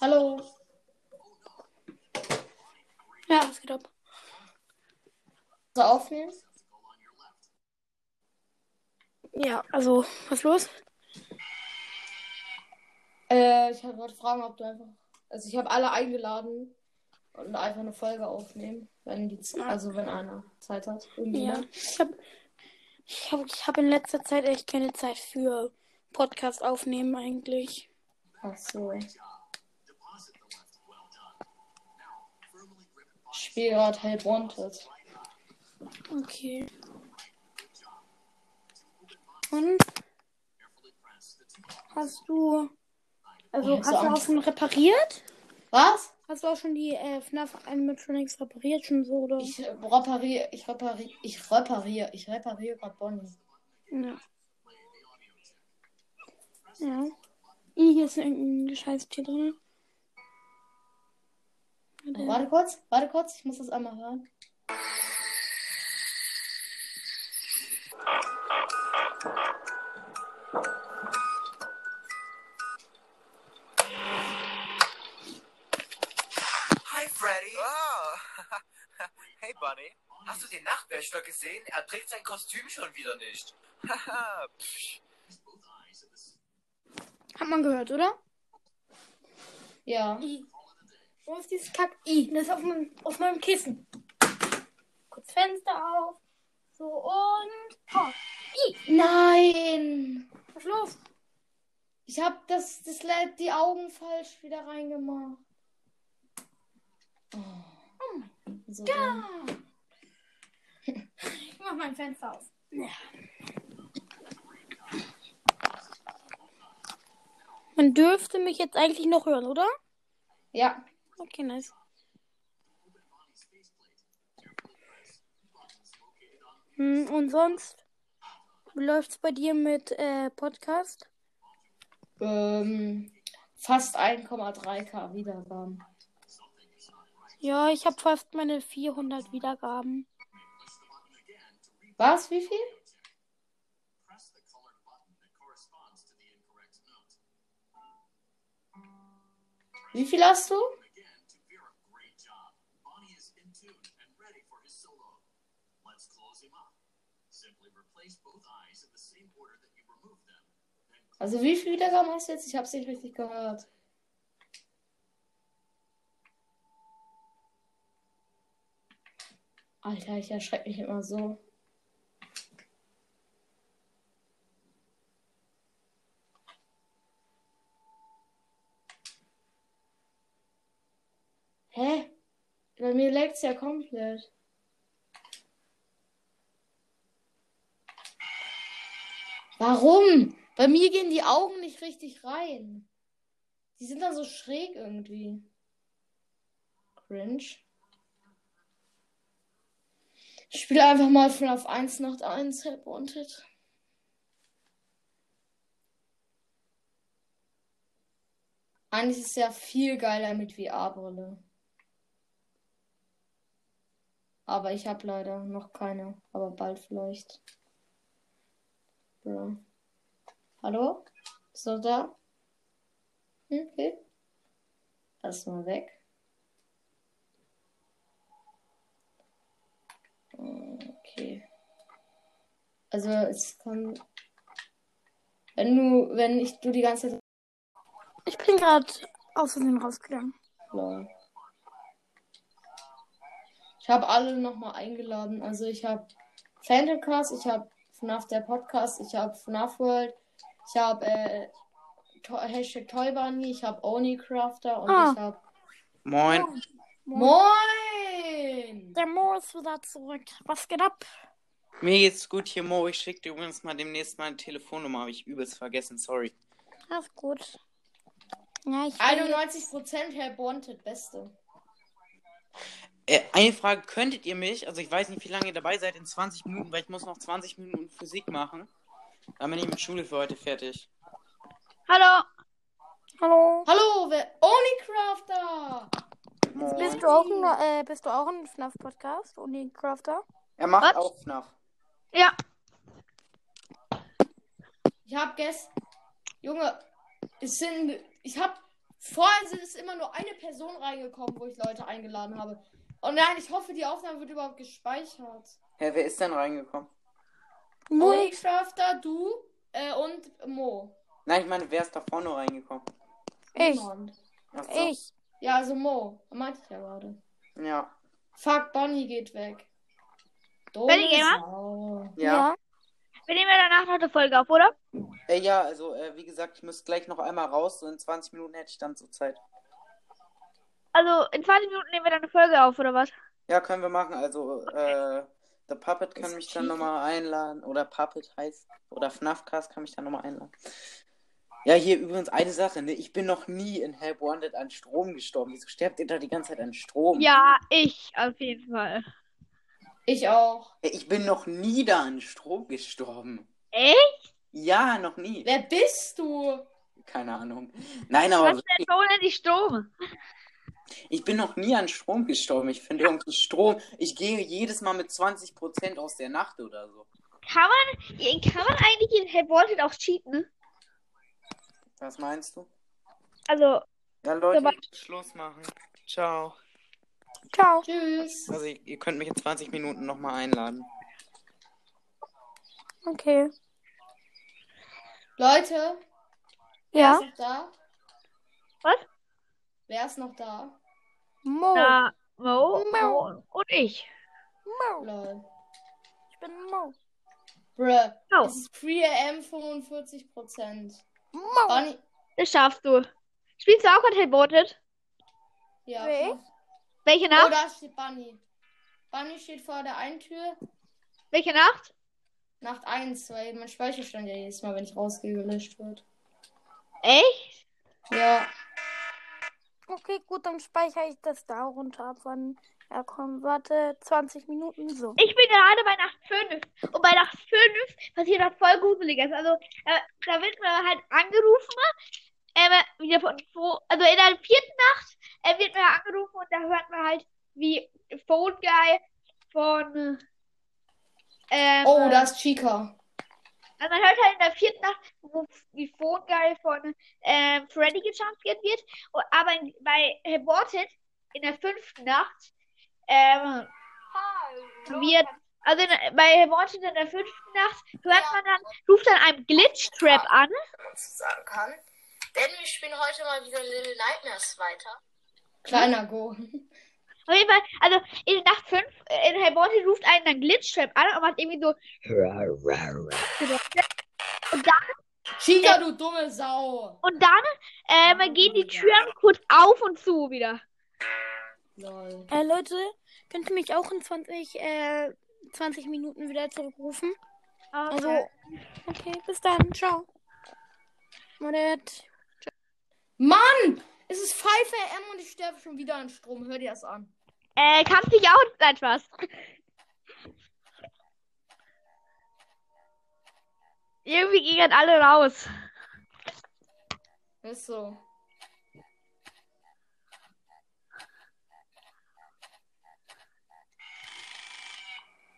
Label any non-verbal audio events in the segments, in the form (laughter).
Hallo. Ja, was geht ab? So aufnehmen? Ja, also, was ist los? Äh, ich wollte fragen, ob du einfach. Also ich habe alle eingeladen und einfach eine Folge aufnehmen, wenn die also wenn einer Zeit hat. Ja, Irgendjemand. ich habe ich hab, ich hab in letzter Zeit echt keine Zeit für Podcast aufnehmen eigentlich. Ach so. Spiele gerade Help Wanted. Okay. Und? Hast du. Also, Ich hab hast du auch schon repariert? Was? Hast du auch schon die äh, FNAF Animatronics repariert schon so, oder? Ich repariere, ich repariere, ich repariere, ich repariere gerade Bonnie. Ja. Ja. Hier ist irgendein Scheißtier drin. Warte. Warte kurz, warte kurz, ich muss das einmal hören. Hi, Freddy. Oh. (laughs) hey, Bunny. Hast du den Nachtwächter gesehen? Er trägt sein Kostüm schon wieder nicht. Haha, (laughs) psch. Hat man gehört, oder? Ja. Wo ist dieses Kack? I. Das ist auf meinem, auf meinem Kissen. Kurz Fenster auf. So und. Oh. I. Nein! Was ist los? Ich hab das, das die Augen falsch wieder reingemacht. Oh. So Ja. Ich mach mein Fenster auf. Ja. Man dürfte mich jetzt eigentlich noch hören, oder? Ja. Okay, nice. Hm, und sonst? Wie läuft's bei dir mit äh, Podcast? Ähm, fast 1,3k Wiedergaben. Ja, ich habe fast meine 400 Wiedergaben. Was? Wie viel? Wie viel hast du? Also wie viel Wiedergaben hast du jetzt? Ich hab's nicht richtig gehört. Alter, ich erschrecke mich immer so. Hä? Bei mir leckt's ja komplett. Warum? Bei mir gehen die Augen nicht richtig rein. Die sind dann so schräg irgendwie. Cringe. Ich spiele einfach mal von auf 1 Nacht 1 Help Wanted. Eigentlich ist es ja viel geiler mit VR-Brille. Aber ich habe leider noch keine. Aber bald vielleicht. Ja. Hallo? Bist du da? Hm, Okay. Lass mal weg. Okay. Also es kann. Wenn du, wenn ich du die ganze Zeit. Ich bin gerade aus Versehen rausgegangen. Lol. Ich habe alle nochmal eingeladen. Also ich habe Phantomcast, ich habe FNAF der Podcast, ich habe FNAF World, ich habe äh, to Hashtag Toybunny, ich habe Onicrafter und Ah. ich habe Moin. Moin! Der Mo ist wieder zurück. Was geht ab? Mir geht's gut hier, Mo. Ich schick dir übrigens mal demnächst meine Telefonnummer. Habe ich übelst vergessen, sorry. Alles gut. Ja, ich will- 91% Help Wanted, beste. Äh, eine Frage, könntet ihr mich, also ich weiß nicht, wie lange ihr dabei seid, in 20 Minuten, weil ich muss noch 20 Minuten Physik machen. Dann bin ich mit Schule für heute fertig. Hallo. Hallo. Hallo, wer? Onicrafter! Bist du auch ein, äh, bist du auch ein FNAF-Podcast? Uni Crafter? Er macht Was? auch FNAF. Ja. Ich hab gestern. Junge, es sind. Ich hab Vorher sind es immer nur eine Person reingekommen, wo ich Leute eingeladen habe. Und nein, ich hoffe, die Aufnahme wird überhaupt gespeichert. Hä, wer ist denn reingekommen? Moneycrafter, du äh, und Mo. Nein, ich meine, wer ist da vorne reingekommen? Ich. So. Ich. Ja, also Mo. Meinte ich ja gerade. Ja. Fuck, Bonnie geht weg. Benny Gamer? Sau. Ja. Wir nehmen ja danach noch eine Folge auf, oder? Äh, ja, also, äh, wie gesagt, ich muss gleich noch einmal raus. So in 20 Minuten hätte ich dann so Zeit. Also in 20 Minuten nehmen wir dann eine Folge auf, oder was? Ja, können wir machen. Also, äh, The Puppet kann mich dann nochmal einladen. Oder Puppet heißt. Oder FNAFcast kann mich dann nochmal einladen. Ja, hier übrigens eine Sache, ne? Ich bin noch nie in Help Wanted an Strom gestorben. Wieso sterbt ihr da die ganze Zeit an Strom? Ja, ich auf jeden Fall. Ich auch. Ich bin noch nie da an Strom gestorben. Echt? Ja, noch nie. Wer bist du? Keine Ahnung. Nein, aber Was denn ohne die Strom? Ich bin noch nie an Strom gestorben. Ich finde irgendwie Strom. Ich gehe jedes Mal mit 20% aus der Nacht oder so. Kann man, kann man eigentlich in Help Wanted auch cheaten? Was meinst du? Also, Ja, Leute, Aber- Schluss machen. Ciao. Ciao. Tschüss. Also, ihr ihr könnt mich in 20 Minuten nochmal einladen. Okay. Leute, wer Ja. ist noch da? Was? Wer ist noch da? Mo. da Mo, Mo. Mo und ich. Mo. Lol. Ich bin Mo. Bruh. Oh. Es ist Pre-AM 45%. Mo. Bunny. Das schaffst du. Spielst du auch gerade Help Wanted? Ja. Klar. Welche Oh, Nacht? da steht Bunny. Bunny steht vor der einen Tür. Welche Nacht? Nacht 1, weil mein Speicherstand ja jedes Mal, wenn ich rausgehe, gelöscht wird. Echt? Ja. Okay, gut, dann speichere ich das da runter ab, wann er kommt. Warte, 20 Minuten so. Ich bin gerade bei Nacht 5. Und bei Nacht 5 passiert was voll Gruseliges. Also, äh, da wird man halt angerufen. Ähm, wieder von, wo, also in der vierten Nacht äh, wird man angerufen und da hört man halt, wie Phone Guy von. Ähm, Oh, da ist Chica. Also man hört halt in der vierten Nacht, wo die Phone Guy von ähm, Freddy gejumpscared wird. Und, aber in, bei Aborted in der fünften Nacht ähm, wird, also in, bei Aborted in der fünften Nacht hört man dann, ruft dann einem Glitch-Trap an. zu sagen kann. Denn wir spielen heute mal wieder Little Nightmares weiter. Kleiner Go. (laughs) Auf jeden Fall, also in Nacht 5, in Aborted ruft einen dann Glitch-Trap an und macht irgendwie so. Und dann, Chica, du dumme Sau. und dann ähm, gehen die Türen kurz auf und zu wieder. Lol. Äh, Leute, könnt ihr mich auch in 20, äh, 20 Minuten wieder zurückrufen? Also, okay, bis dann. Ciao. Monet. Mann! Es ist 5 am und ich sterbe schon wieder an Strom. Hör dir das an. Äh, kannst dich auch Spaß. Irgendwie gingen alle raus. Ist so.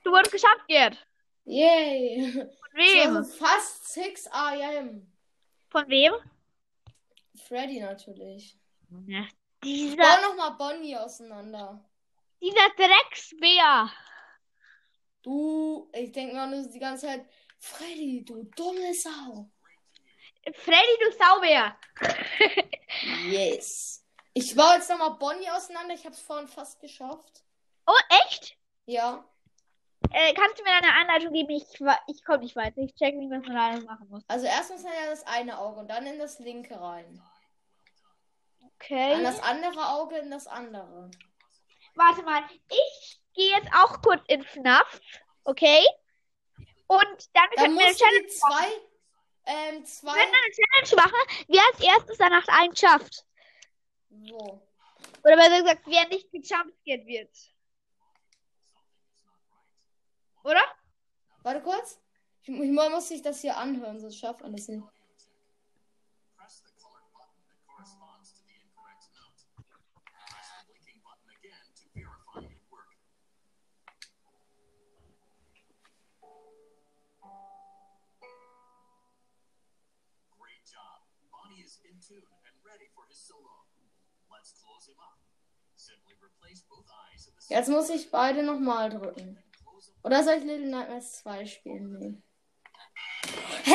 Du wurdest geschafft, Gerd. Yay. Von wem? fast 6 am. Von wem? Freddy natürlich. Ja, dieser, Bau nochmal Bonnie auseinander. dieser Drecksbär. Du, ich denke mal nur die ganze Zeit, Freddy, du dumme Sau. Freddy, du Saubär. Yes. Ich baue jetzt nochmal Bonnie auseinander. Ich habe es vorhin fast geschafft. Oh, echt? Ja. Äh, kannst du mir eine Anleitung geben? Ich, ich komme nicht weiter. Ich check nicht, was man alles machen muss. Also erst muss man ja das eine Auge und dann in das linke rein. An Okay. das andere Auge in das andere. Warte mal. Ich gehe jetzt auch kurz in FNAF. Okay? Und dann Da können wir eine Challenge zwei, ähm, Wir zwei, können eine Challenge machen, wer als erstes danach einen schafft. wo? Oder besser gesagt, wer nicht gejumpscared wird. Oder? Warte kurz. Ich, ich muss sich das hier anhören, sonst schafft man das nicht. Jetzt muss ich beide nochmal drücken. Oder soll ich Little Nightmares 2 spielen? Nee. Hä?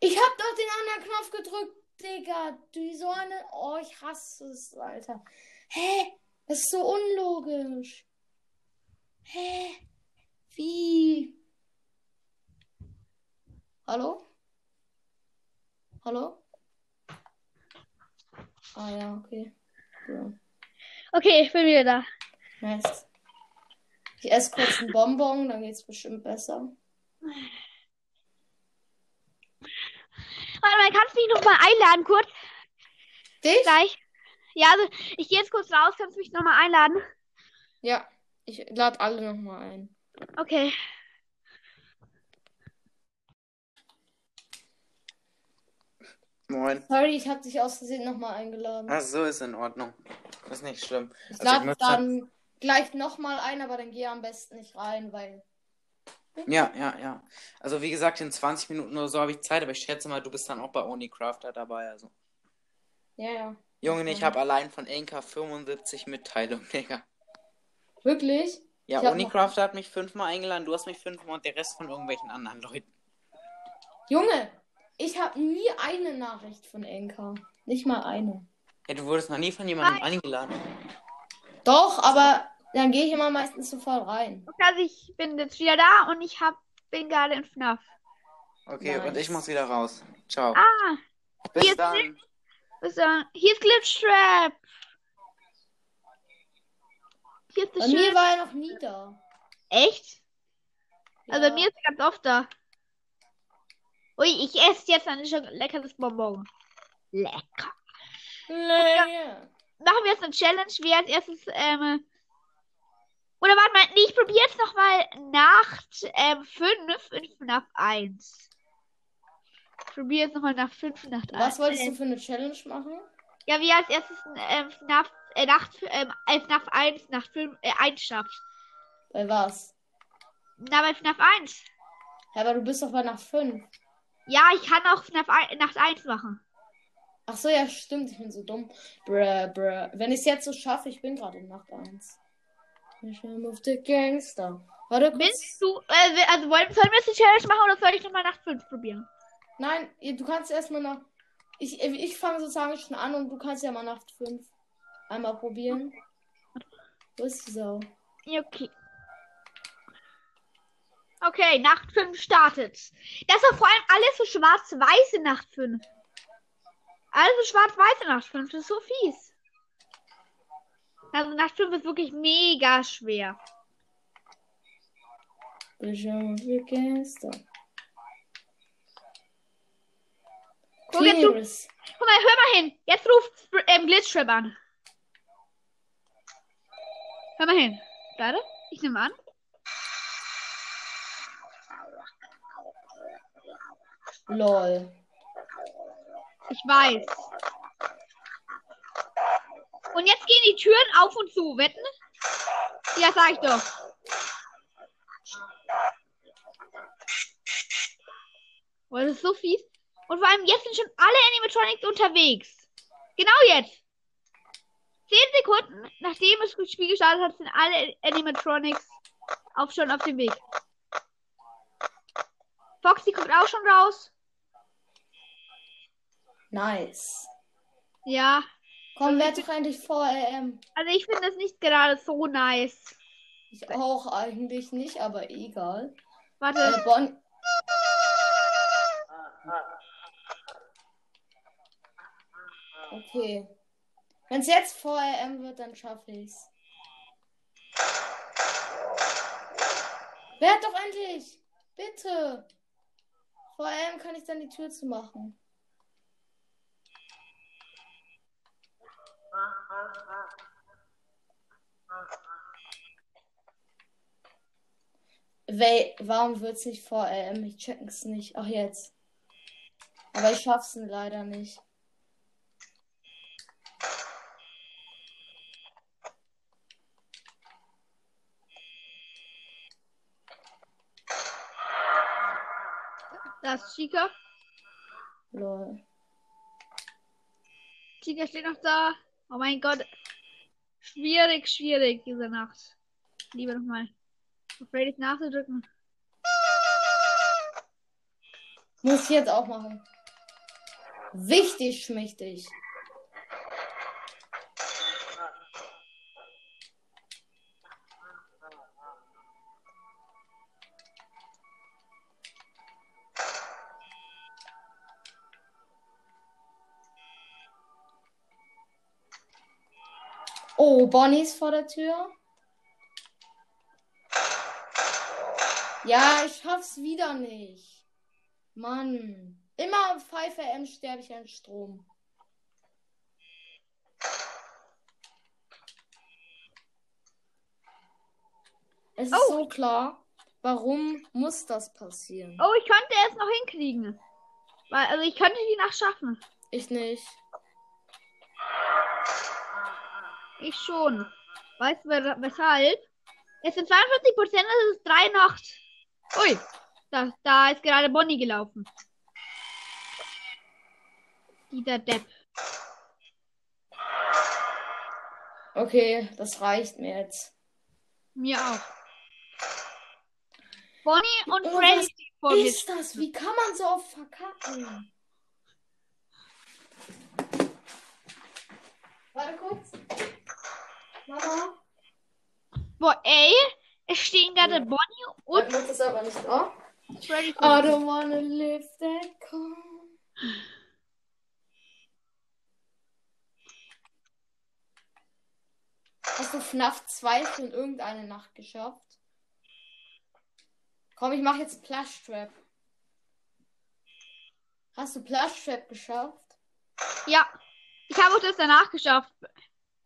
Ich hab doch den anderen Knopf gedrückt, Digga. Du so eine. Oh, ich hasse es, Alter. Hä? Das ist so unlogisch. Hä? Wie? Hallo? Hallo? Ah ja, okay. Ja. Okay, ich bin wieder da. Nice. Ich esse kurz einen Bonbon, dann geht's bestimmt besser. Warte mal, kannst du mich noch mal einladen kurz? Dich? Gleich. Ja, also ich gehe jetzt kurz raus, kannst du mich noch mal einladen? Ja, ich lade alle nochmal ein. Okay. Moin. Sorry, ich habe dich aus Versehen nochmal eingeladen. Ach so, ist in Ordnung. Ist nicht schlimm. Ich Also lade dann gleich nochmal ein, aber dann geh am besten nicht rein, weil. Ja, ja, ja. Also wie gesagt, in 20 Minuten oder so habe ich Zeit, aber ich schätze mal, du bist dann auch bei Unicrafter dabei. Also. Ja, ja. Junge, ich habe allein von Enka 75 Mitteilungen, (laughs) Digga. Wirklich? Ja, Unicrafter hat mich fünfmal eingeladen, du hast mich fünfmal und der Rest von irgendwelchen anderen Leuten. Junge, ich habe nie eine Nachricht von Enka. Nicht mal eine. Ja, du wurdest noch nie von jemandem eingeladen. Doch, aber dann gehe ich immer meistens sofort rein. Okay, also ich bin jetzt wieder da und ich hab, bin gerade in FNAF. Okay, Nice. und ich muss wieder raus. Ciao. Ah, Bis jetzt dann. was, äh, hier ist Glitchtrap. Hier ist Bei das mir war er noch nie da. Echt? Also Ja. bei mir ist er ganz oft da. Ui, ich esse jetzt ein leckeres Bonbon. Lecker. Nee. Machen wir jetzt eine Challenge, wer als erstes, ähm, oder warte mal, nee, ich probiere jetzt nochmal Nacht ähm, 5 in FNAF 1. Ich probiere jetzt nochmal nach 5 in Nacht 1. Was wolltest du für eine Challenge machen? Ja, wie als erstes ähm, FNAF, äh, Nacht, ähm, äh, FNAF 1 nach 5, äh, 1 schafft. Bei was? Na, bei FNAF 1. Ja, aber du bist doch bei Nacht 5. Ja, ich kann auch FNAF 1, Nacht 1 machen. Ach so, ja, stimmt. Ich bin so dumm. Bruh, bruh. Wenn ich es jetzt so schaffe, ich bin gerade in Nacht 1. Ich bin auf the Gangster. Warte kurz. Willst du, äh, also wollen, sollen wir jetzt die Challenge machen oder soll ich nochmal Nacht 5 probieren? Nein, du kannst erstmal nach. Ich, ich fange sozusagen schon an und du kannst ja mal Nacht 5 einmal probieren. Wo ist die Sau? Ja, Okay. Okay, Nacht 5 startet. Das ist doch vor allem alles so schwarz-weiße Nacht 5. Alles so schwarz-weiße Nacht 5. Das ist so fies. Also Nacht 5 ist wirklich mega schwer. Auf the Gangster. Guck, jetzt ruf, guck mal, hör mal hin. Jetzt ruft ähm, Glitchtrap an. Hör mal hin. Warte, ich nehme an. Lol. Ich weiß. Und jetzt gehen die Türen auf und zu. Wetten? Ja, sag ich doch. Oh, das ist so fies. Und vor allem jetzt sind schon alle Animatronics unterwegs. Genau jetzt. Zehn Sekunden, nachdem das Spiel gestartet hat, sind alle Animatronics auch schon auf dem Weg. Foxy kommt auch schon raus. Nice. Ja, Komm, werd doch endlich vor, ähm. also ich finde das nicht gerade so nice. Ich auch eigentlich nicht, aber egal. Warte. Äh, bon okay. Wenn es jetzt vor RM wird, dann schaffe ich's. Werd doch endlich! Bitte! Vor RM kann ich dann die Tür zu machen. Wel warum wird's nicht vor RM? Ich check's nicht. Ach jetzt. Aber ich schaff's leider nicht. Das ist Chica. Lol. Tiger steht noch da. Oh mein Gott. Schwierig, schwierig diese Nacht. Lieber nochmal. Auf Freddys nachzudrücken. Muss ich jetzt auch machen. Wichtig, schmächtig. Oh, Bonnie ist vor der Tür. Ja, ich schaff's wieder nicht. Mann. Immer um 5 am sterbe ich an Strom. Es ist Oh. so klar. Warum muss das passieren? Oh, ich könnte es noch hinkriegen. Weil, also ich könnte die Nacht schaffen. Ich nicht. Ich schon. Weißt du weshalb? Es sind 42 Prozent, es ist 3 Nacht. Ui, da, da ist gerade Bonnie gelaufen. Dieser Depp. Okay, das reicht mir jetzt. Mir auch. Bonnie und Oh, Freddy vor mir. Ist das? Wie kann man so oft verkacken? Warte kurz. Mama. Boah, ey, es stehen gerade Bonnie und das ist aber nicht. Freddy I don't wanna live that calm. Hast du FNAF 2 schon irgendeine Nacht geschafft? Komm, ich mach jetzt Plush Trap. Hast du Plush Trap geschafft? Ja, ich habe auch das danach geschafft.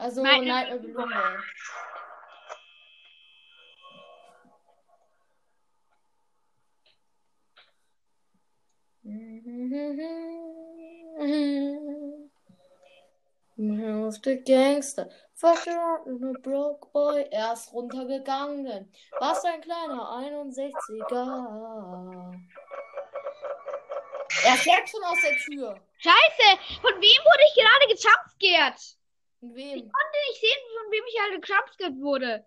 Also Nein, Nightmare Balloon Boy. Of the (laughs) Gangster. With a broke boy. Er ist runtergegangen. Was ein kleiner 61er. Er fährt schon aus der Tür. Scheiße, von wem wurde ich gerade gejumpscared? Und Ich wem? konnte nicht sehen, von wem ich gerade gejumpscared wurde.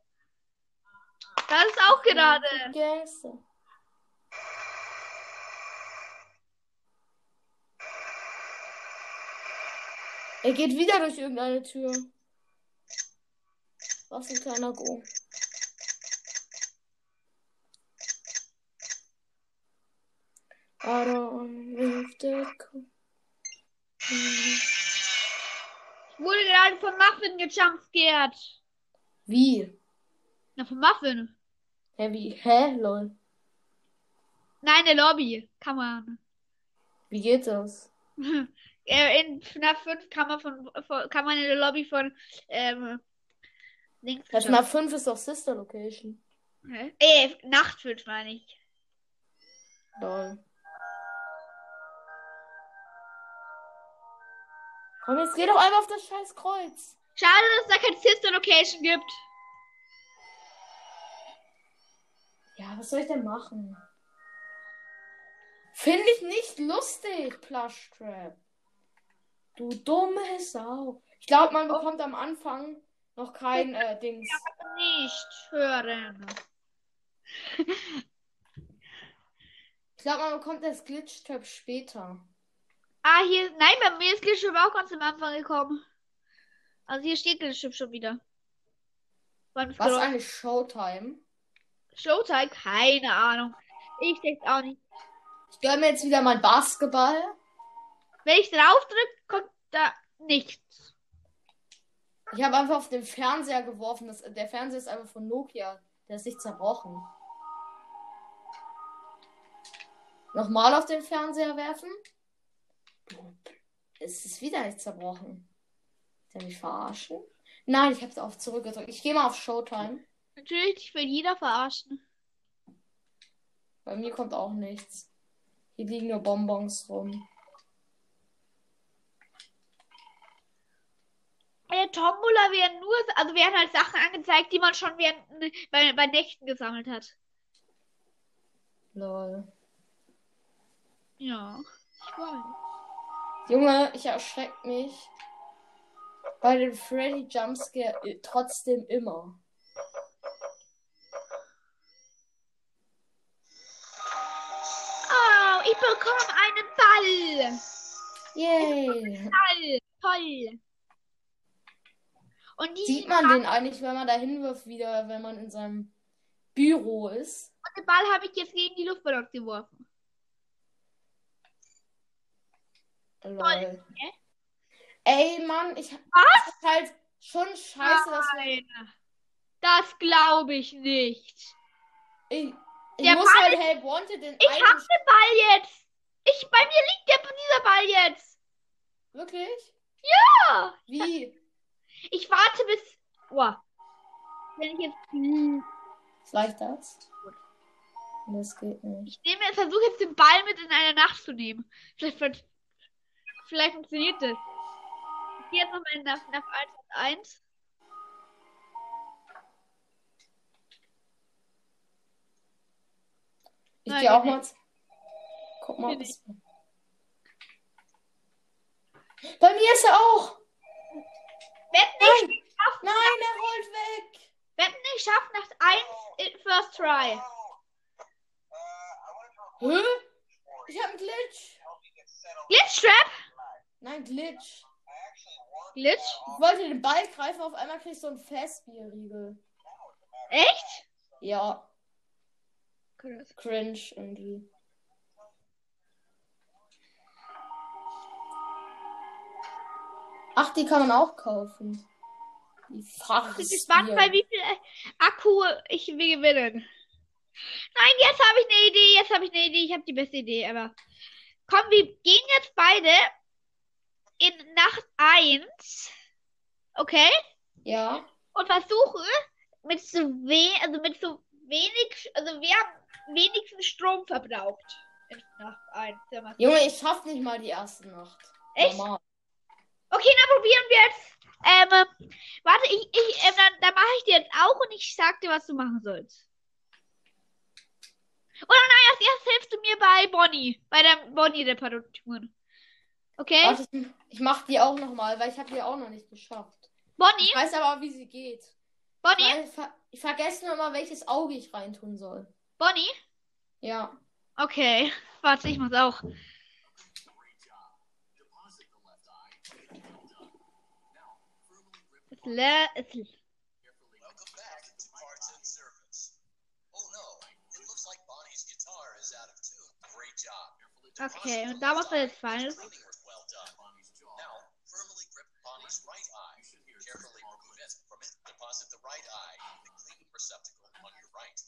Das ist auch gerade. Gangster. Er geht wieder durch irgendeine Tür. Was ein kleiner Go. I don't Ich wurde gerade von Muffin gejumpscared. Wie? Na, von Muffin. Hä, wie? Hä? Lol. Nein, der Lobby. Kann man. Wie geht das? (laughs) In FNAF 5 kann man von, von kann man in der Lobby von ähm, links Das Map 5 ist doch Sister Location. Hä? Äh, Nacht 5 meine ich. Lol. Komm, jetzt geh doch einmal auf das scheiß Kreuz. Schade, dass es da keine Sister Location gibt. Ja, was soll ich denn machen? Finde ich nicht lustig, Plush Trap. Du dumme Sau. Ich glaube, man bekommt am Anfang noch kein äh, Dings. Nicht hören. Ich glaube, man bekommt das Glitch Trap später. Ah, hier, nein, bei mir ist Glitchtrip auch ganz am Anfang gekommen. Also hier steht Glitchtrip schon wieder. Wann Was eigentlich Showtime? Showtime? Keine Ahnung. Ich denke auch nicht. Ich gönne mir jetzt wieder mein Basketball. Wenn ich drauf drücke, kommt da nichts. Ich habe einfach auf den Fernseher geworfen. Das, der Fernseher ist einfach von Nokia. Der ist nicht zerbrochen. Nochmal auf den Fernseher werfen. Es ist wieder nicht zerbrochen. Ist er mich verarschen? Nein, ich habe es auf zurückgedrückt. Ich gehe mal auf Showtime. Natürlich, ich will jeder verarschen. Bei mir kommt auch nichts. Hier liegen nur Bonbons rum. Der Tombola werden nur, also werden halt Sachen angezeigt, die man schon während, bei, bei Nächten gesammelt hat. Lol. Ja, ich weiß. Junge, ich erschreck mich. Bei den Freddy Jumpscare äh, trotzdem immer. Oh, ich bekomme einen Ball. Yay. Toll, toll. Und die Sieht man den eigentlich, wenn man da hinwirft, wieder, wenn man in seinem Büro ist? den Ball habe ich jetzt gegen die Luftballons geworfen. Lol. Ey, Mann, ich Was? das ist halt schon scheiße, dass wir. Nein. Das glaube ich nicht. Ich, ich Der muss Ball halt Help Wanted in Ich einem. hab den Ball jetzt. Ich, bei mir liegt der, dieser Ball jetzt. Wirklich? Ja. Wie? Ich warte bis. Oh. Wenn ich jetzt. Hm, Vielleicht das? Das geht nicht. Ich nehme, versuche jetzt den Ball mit in eine Nacht zu nehmen. Vielleicht, fun- vielleicht funktioniert das. Ich gehe jetzt nochmal in nach, nach 1. Ich gehe auch mal. Guck mal. Bei mir ist er auch! Wetten, ich schaff, Nein, er rollt weg! wetten, ich schaff nach 1 in First Try. Hä? Ich hab einen Glitch! Glitch Trap? Nein, Glitch. Glitch? Ich wollte den Ball greifen, auf einmal krieg ich so einen Festbierriegel. Echt? Ja, Krass. cringe irgendwie. Ach, die kann man auch kaufen. Die Ich bin gespannt, bei wie viel äh, Akku ich will gewinnen. Nein, jetzt habe ich eine Idee. Jetzt habe ich eine Idee. Ich habe die beste Idee, aber. Komm, wir gehen jetzt beide in Nacht 1. Okay? Ja, Und versuchen mit so we also mit so wenig, also wir haben wenigstens Strom verbraucht. In Nacht 1. Junge, ich schaff nicht mal die erste Nacht. Echt? Normal. Okay, dann probieren wir jetzt. Ähm, warte, ich, ich, ähm, dann, dann mache ich dir jetzt auch und ich sag dir, was du machen sollst. Oder nein, als erstes hilfst du mir bei Bonnie, bei der Bonnie-Reparaturen. Okay? Warte, ich, ich mach die auch nochmal, weil ich habe die auch noch nicht geschafft. Bonnie? Ich weiß aber, wie sie geht. Bonnie? Ich, ver ich vergesse nur immer, welches Auge ich reintun soll. Bonnie? Ja. Okay. Warte, ich mach's auch. Job. Okay, und da muss er jetzt fallen. Cleaning was well done. Now, firmly grip Bonnie's right eye. Carefully remove it from it. Deposit the right eye in the cleaning receptacle on your right.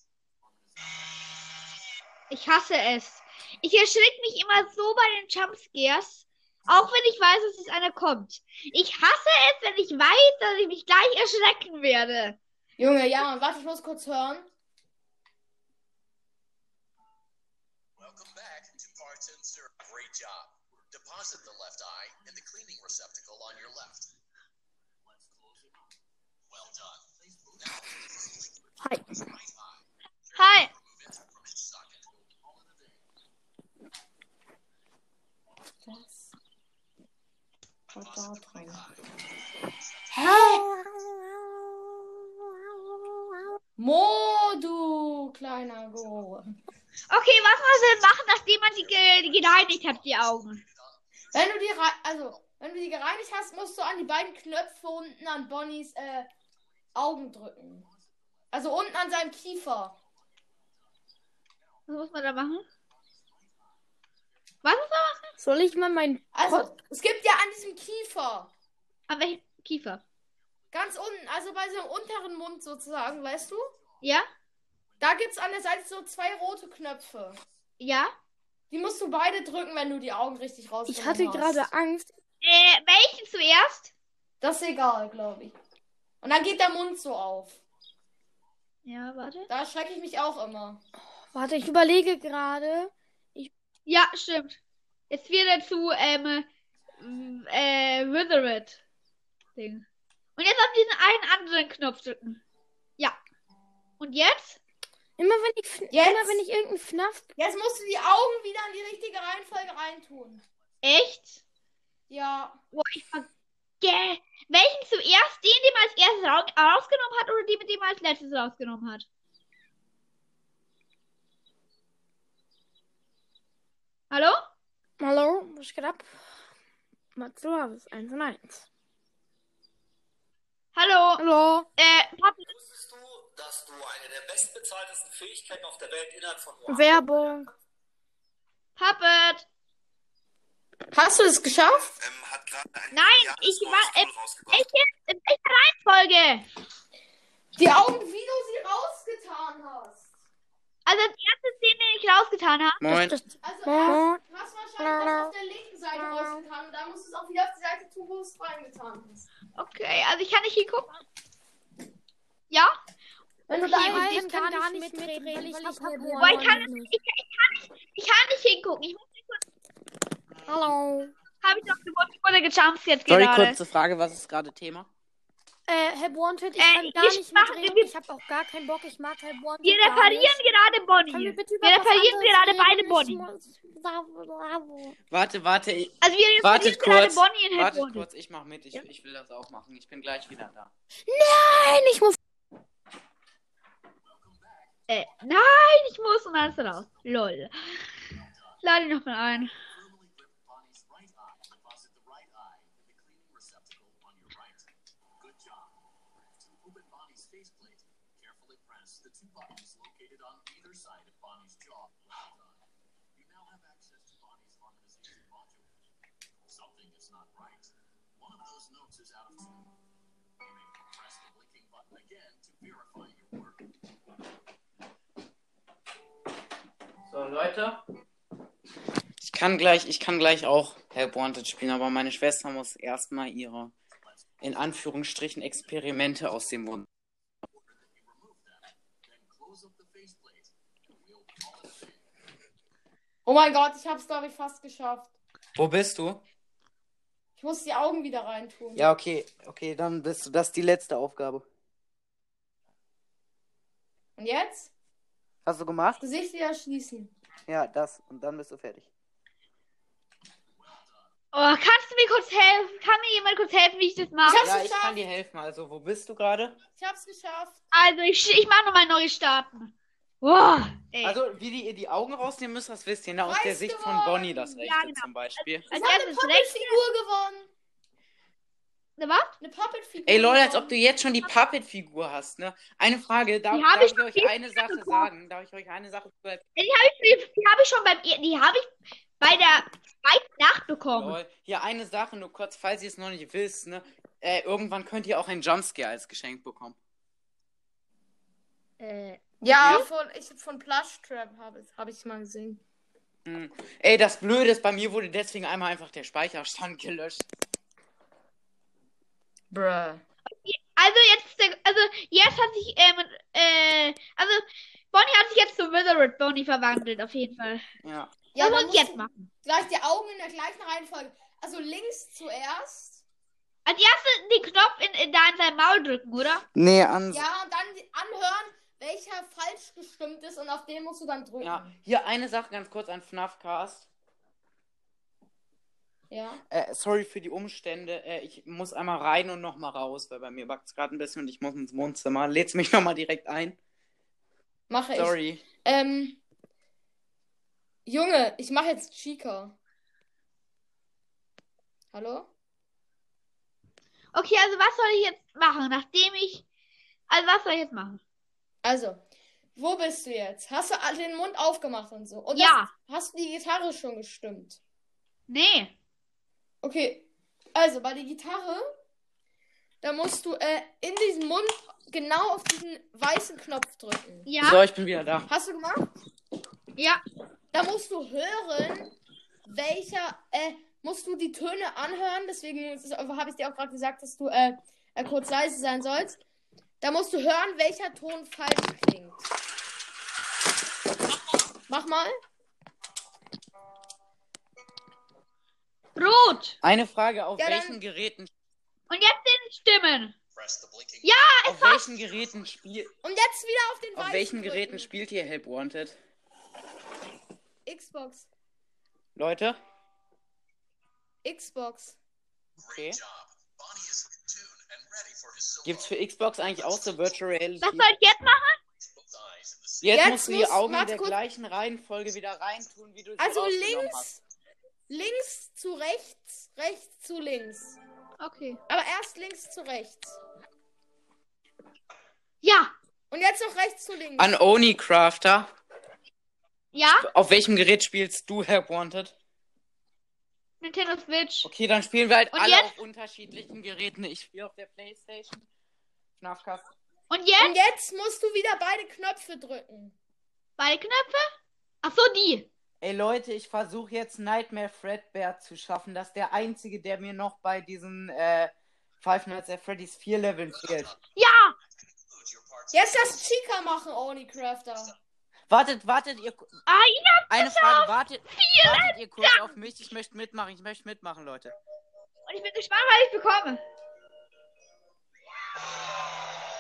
Ich hasse es. Ich erschrecke mich immer so bei den Jumpscares. Auch wenn ich weiß, dass jetzt einer kommt. Ich hasse es, wenn ich weiß, dass ich mich gleich erschrecken werde. Junge, ja, warte, ich muss kurz hören. Welcome back to Parts and. Great job. Deposit the left eye in the cleaning receptacle on your left. Hi. Hi. Das. war da dran. Hä? Mo, du kleiner Go. Okay, was muss man denn machen, nachdem man die, ge die gereinigt hat, die Augen? Wenn du die rei also, wenn du die gereinigt hast, musst du an die beiden Knöpfe unten an Bonnies äh, Augen drücken. Also unten an seinem Kiefer. Was muss man da machen? Was muss man machen? Soll ich mal mein. Also, es gibt ja an diesem Kiefer. An welchem Kiefer? Ganz unten, also bei so einem unteren Mund sozusagen, weißt du? Ja? Da gibt's an der Seite so zwei rote Knöpfe. Ja? Die musst du beide drücken, wenn du die Augen richtig raus Ich hatte gerade Angst. Äh, welchen zuerst? Das ist egal, glaube ich. Und dann geht der Mund so auf. Ja, warte. Da erschrecke ich mich auch immer. Warte, ich überlege gerade. Ja, stimmt. Jetzt wieder zu, ähm, äh, Withered. Ding. Und jetzt auf diesen einen anderen Knopf drücken. Ja. Und jetzt? Immer wenn ich, Jetzt? immer wenn ich irgendeinen FNAF. Jetzt musst du die Augen wieder in die richtige Reihenfolge reintun. Echt? Ja. Boah, ich ver Gell. Welchen zuerst? Den, den man als erstes rau rausgenommen hat oder den, mit dem man als letztes rausgenommen hat? Hallo? Hallo, was geht ab? Matsu, was 1 und 1. Hallo? Hallo. Äh, Papi, Wusstest du, dass du eine der bestbezahltesten Fähigkeiten auf der Welt innerhalb von Werbung. Puppet. Hast du es geschafft? ähm, hat gerade ein Nein, ich war-. Welche, in welcher Reihenfolge? Die Augen, wie du sie rausgetan hast. Also als erstes den, den ich rausgetan habe. Moin. Das, Also erst, du hast wahrscheinlich das auf der linken Seite rausgetan und dann musst du es auch wieder auf die Seite tun, wo du es reingetan hast. Okay, also ich kann nicht hingucken. Ja? Wenn du da ich kann gar nicht mitreden, weil ich ich kann, noch nicht. ich, ich, kann nicht, ich kann nicht hingucken. Ich muss. Hallo. Habe ich doch gewusst, ich wurde gejumpscared Sorry, gerade. kurze Frage, was ist gerade Thema? Äh, Help Wanted, ich Äh, kann gar ich nicht mach- mitreden. Ich hab auch gar keinen Bock. Ich mag Help Wanted Wir reparieren gerade wir Bonnie. Wir reparieren gerade beide Bonnie. muss- Warte, warte, ich, Also wir Wartet reparieren gerade kurz, Bonnie in wartet Help kurz, ich mach mit, ich, ich will das auch machen. Ich bin gleich wieder da. Nein, ich muss. Äh, nein, ich muss und dann ist er raus. Lol. Lade ihn noch mal ein. So, Leute. Ich kann gleich, ich kann gleich auch Help Wanted spielen, aber meine Schwester muss erstmal ihre, in Anführungsstrichen, Experimente aus dem Mund. Oh mein Gott, ich hab's glaube ich fast geschafft. Wo bist du? Ich muss die Augen wieder reintun. Ja, okay, okay, dann bist du. Das ist die letzte Aufgabe. Und jetzt? Hast du gemacht? Gesicht wieder schließen. Ja, das. Und dann bist du fertig. Oh, kannst du mir kurz helfen? Kann mir jemand kurz helfen, wie ich das mache? Ich hab's Ja, ich geschafft. kann dir helfen. Also, wo bist du gerade? Ich hab's geschafft. Also ich, ich mache nochmal neu starten. Boah, ey. Also, wie die ihr die Augen rausnehmen müsst, das wisst ihr, ne? Aus der Sicht von. Bonnie, das rechte Ja, genau. zum Beispiel. als eine erstes rechts. Puppet-Figur gewonnen. Ne, was? Eine Puppet-Figur. Ey, Leute, als ob du jetzt schon die Puppet-Figur hast, ne? Eine Frage, darf, darf ich ich euch eine Sache bekommen. sagen? Darf ich euch eine Sache sagen? Die habe ich, die hab ich schon beim, die habe ich bei der zweiten Nacht bekommen. Lol. Hier eine Sache, nur kurz, falls ihr es noch nicht wisst, ne? Äh, irgendwann könnt ihr auch einen Jumpscare als Geschenk bekommen. Äh, Ja, Ja. von, ich, von Plush Trap habe ich, hab ich mal gesehen. Hm. Ey, das Blöde ist, bei mir wurde deswegen einmal einfach der Speicherstand (laughs) gelöscht. Bruh. also jetzt der, also jetzt hat sich, ähm, äh, also Bonnie hat sich jetzt zu Withered Bonnie verwandelt, auf jeden Fall. Ja. Ja, Was musst jetzt machen? gleich die Augen in der gleichen Reihenfolge. Also links zuerst. Als erstes den Knopf in, in, da in sein Maul drücken, oder? Nee, an. Ja, und dann die- anhören, welcher falsch gestimmt ist und auf den musst du dann drücken. Ja, hier eine Sache ganz kurz an FNAF Cast. Ja. Äh, sorry für die Umstände. Äh, ich muss einmal rein und nochmal raus, weil bei mir backt es gerade ein bisschen und ich muss ins Wohnzimmer. Lädst mich nochmal direkt ein. Mache ich. Sorry. Ähm. Junge, ich mache jetzt Chica. Hallo? Okay, also was soll ich jetzt machen, nachdem ich, also was soll ich jetzt machen? Also, wo bist du jetzt? Hast du all- den Mund aufgemacht und so? Und Ja. das, hast du die Gitarre schon gestimmt? Nee. Okay. Also, bei der Gitarre, da musst du äh, in diesen Mund genau auf diesen weißen Knopf drücken. Ja, So, ich bin wieder da. Hast du gemacht? ja. Da musst du hören, welcher, äh, musst du die Töne anhören, deswegen habe ich dir auch gerade gesagt, dass du äh, äh, kurz leise sein sollst. Da musst du hören, welcher Ton falsch klingt. Mach mal. Rot. Eine Frage, auf Ja, dann- welchen Geräten Und jetzt den Stimmen. auf welchen Geräten spielt Und jetzt wieder auf den auf welchen drücken. Geräten spielt ihr Help Wanted? Xbox. Leute? Xbox. Okay. Gibt's für Xbox eigentlich auch so Virtual Reality? Was soll ich jetzt machen? Jetzt, Jetzt musst du die Augen in der gleichen Reihenfolge wieder reintun, wie du sie Also links, hast. links zu rechts, rechts zu links. Okay. Aber erst links zu rechts. Ja. Und jetzt noch rechts zu links. An Oni Crafter. Ja. Auf welchem Gerät spielst du, Herr Wanted? Nintendo Switch. Okay, dann spielen wir halt Und alle jetzt? auf unterschiedlichen Geräten. Ich spiele auf der Playstation. FNAF Und jetzt? Und jetzt musst du wieder beide Knöpfe drücken. Beide Knöpfe? Ach so, die. Ey Leute, ich versuche jetzt Nightmare Fredbear zu schaffen. Das ist der einzige, der mir noch bei diesen äh, Five Nights at Freddy's 4 Leveln fehlt. Ja. Jetzt das Chica machen, Oni Crafter. Wartet, wartet ihr. Ah, ja. Eine Frage, wartet, wartet ihr kurz auf mich. Ich möchte mitmachen, ich möchte mitmachen, Leute. Und ich bin gespannt, was ich bekomme.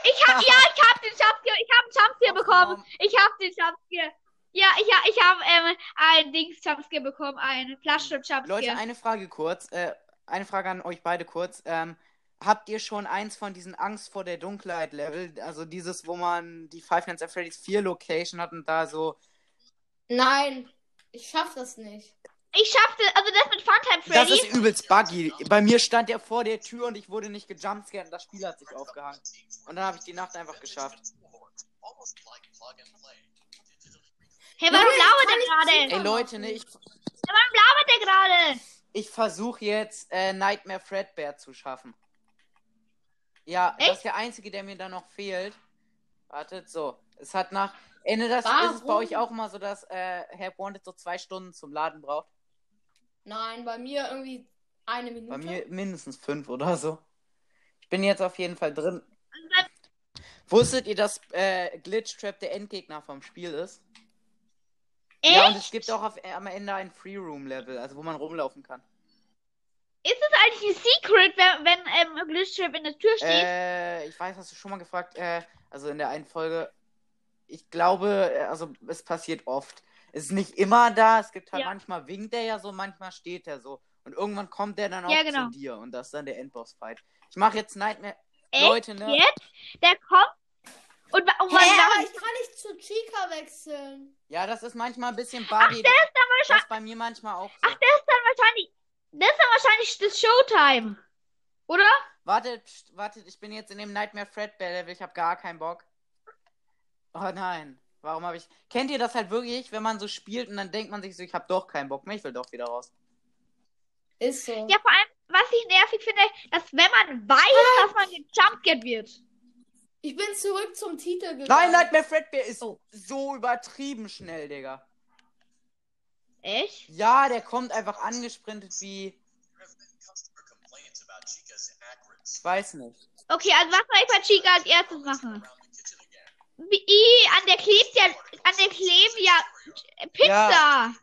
Ich hab, ja, ich hab den Jumpscare, ich hab Jumpscare Och, bekommen. Ich hab den Jumpscare. Ja, ich, ha- ich habe ähm, ein Dings Jumpscare bekommen, ein Flaschenschutz Jumpscare. Leute, eine Frage kurz. Äh, eine Frage an euch beide kurz. Ähm, habt ihr schon eins von diesen Angst vor der Dunkelheit Level? Also dieses, wo man die Five Nights at Freddy's 4 Location hat und da so. Nein, ich schaff das nicht. Ich schaffte, also das mit Funtime Das Freddy. ist übelst buggy. Bei mir stand er vor der Tür und ich wurde nicht gejumpscared und das Spiel hat sich aufgehangen. Und dann habe ich die Nacht einfach geschafft. Hey, warum labert der gerade? Ey Leute, ne, ich, Warum labert der gerade? ich versuche jetzt äh, Nightmare Fredbear zu schaffen. Ja, das Echt? ist der einzige, der mir da noch fehlt. Wartet, so. Es hat nach Ende das Warum? ist es bei euch auch immer so, dass äh, Herr Wanted so zwei Stunden zum Laden braucht. Nein, bei mir irgendwie eine Minute. Bei mir mindestens fünf oder so. Ich bin jetzt auf jeden Fall drin. Wusstet ihr, dass äh, Glitch Trap der Endgegner vom Spiel ist? Ja, und Echt? es gibt auch auf, am Ende ein Free Room Level, also wo man rumlaufen kann. Ist es eigentlich ein Secret, wenn, wenn ähm, Glitchtrap in der Tür steht? Äh, ich weiß, hast du schon mal gefragt, äh, also in der einen Folge, ich glaube, äh, also es passiert oft. Es ist nicht immer da, es gibt halt Ja. manchmal winkt er ja so, manchmal steht er so. Und irgendwann kommt der dann auch Ja, genau. zu dir und das ist dann der Endboss-Fight. Ich mache jetzt Nightmare. Echt? Leute, ne? Jetzt? Der kommt und, und Hä, aber ich kann nicht zu Chica wechseln. Ja, das ist manchmal ein bisschen Ach, buggy. der ist dann Das wahrscheinlich. ist bei mir manchmal auch so. Ach, der ist dann wahrscheinlich. Das ist dann wahrscheinlich das Showtime. Oder? Wartet, pst, wartet, ich bin jetzt in dem Nightmare Fredbear Level, ich habe gar keinen Bock. Oh nein, warum habe ich. Kennt ihr das halt wirklich, wenn man so spielt und dann denkt man sich so, ich habe doch keinen Bock mehr, ich will doch wieder raus. Ist so. Ja, vor allem, was ich nervig finde, dass wenn man weiß, dass man gejumpscared wird. Ich bin zurück zum Titel gegangen. Nein, Nightmare Fredbear ist Oh. so übertrieben schnell, Digga. Echt? Ja, der kommt einfach angesprintet wie. Ich weiß nicht. Okay, also was soll ich bei Chica als erstes machen? Wie, an der klebt ja, an der kleben ja Pizza. Ja.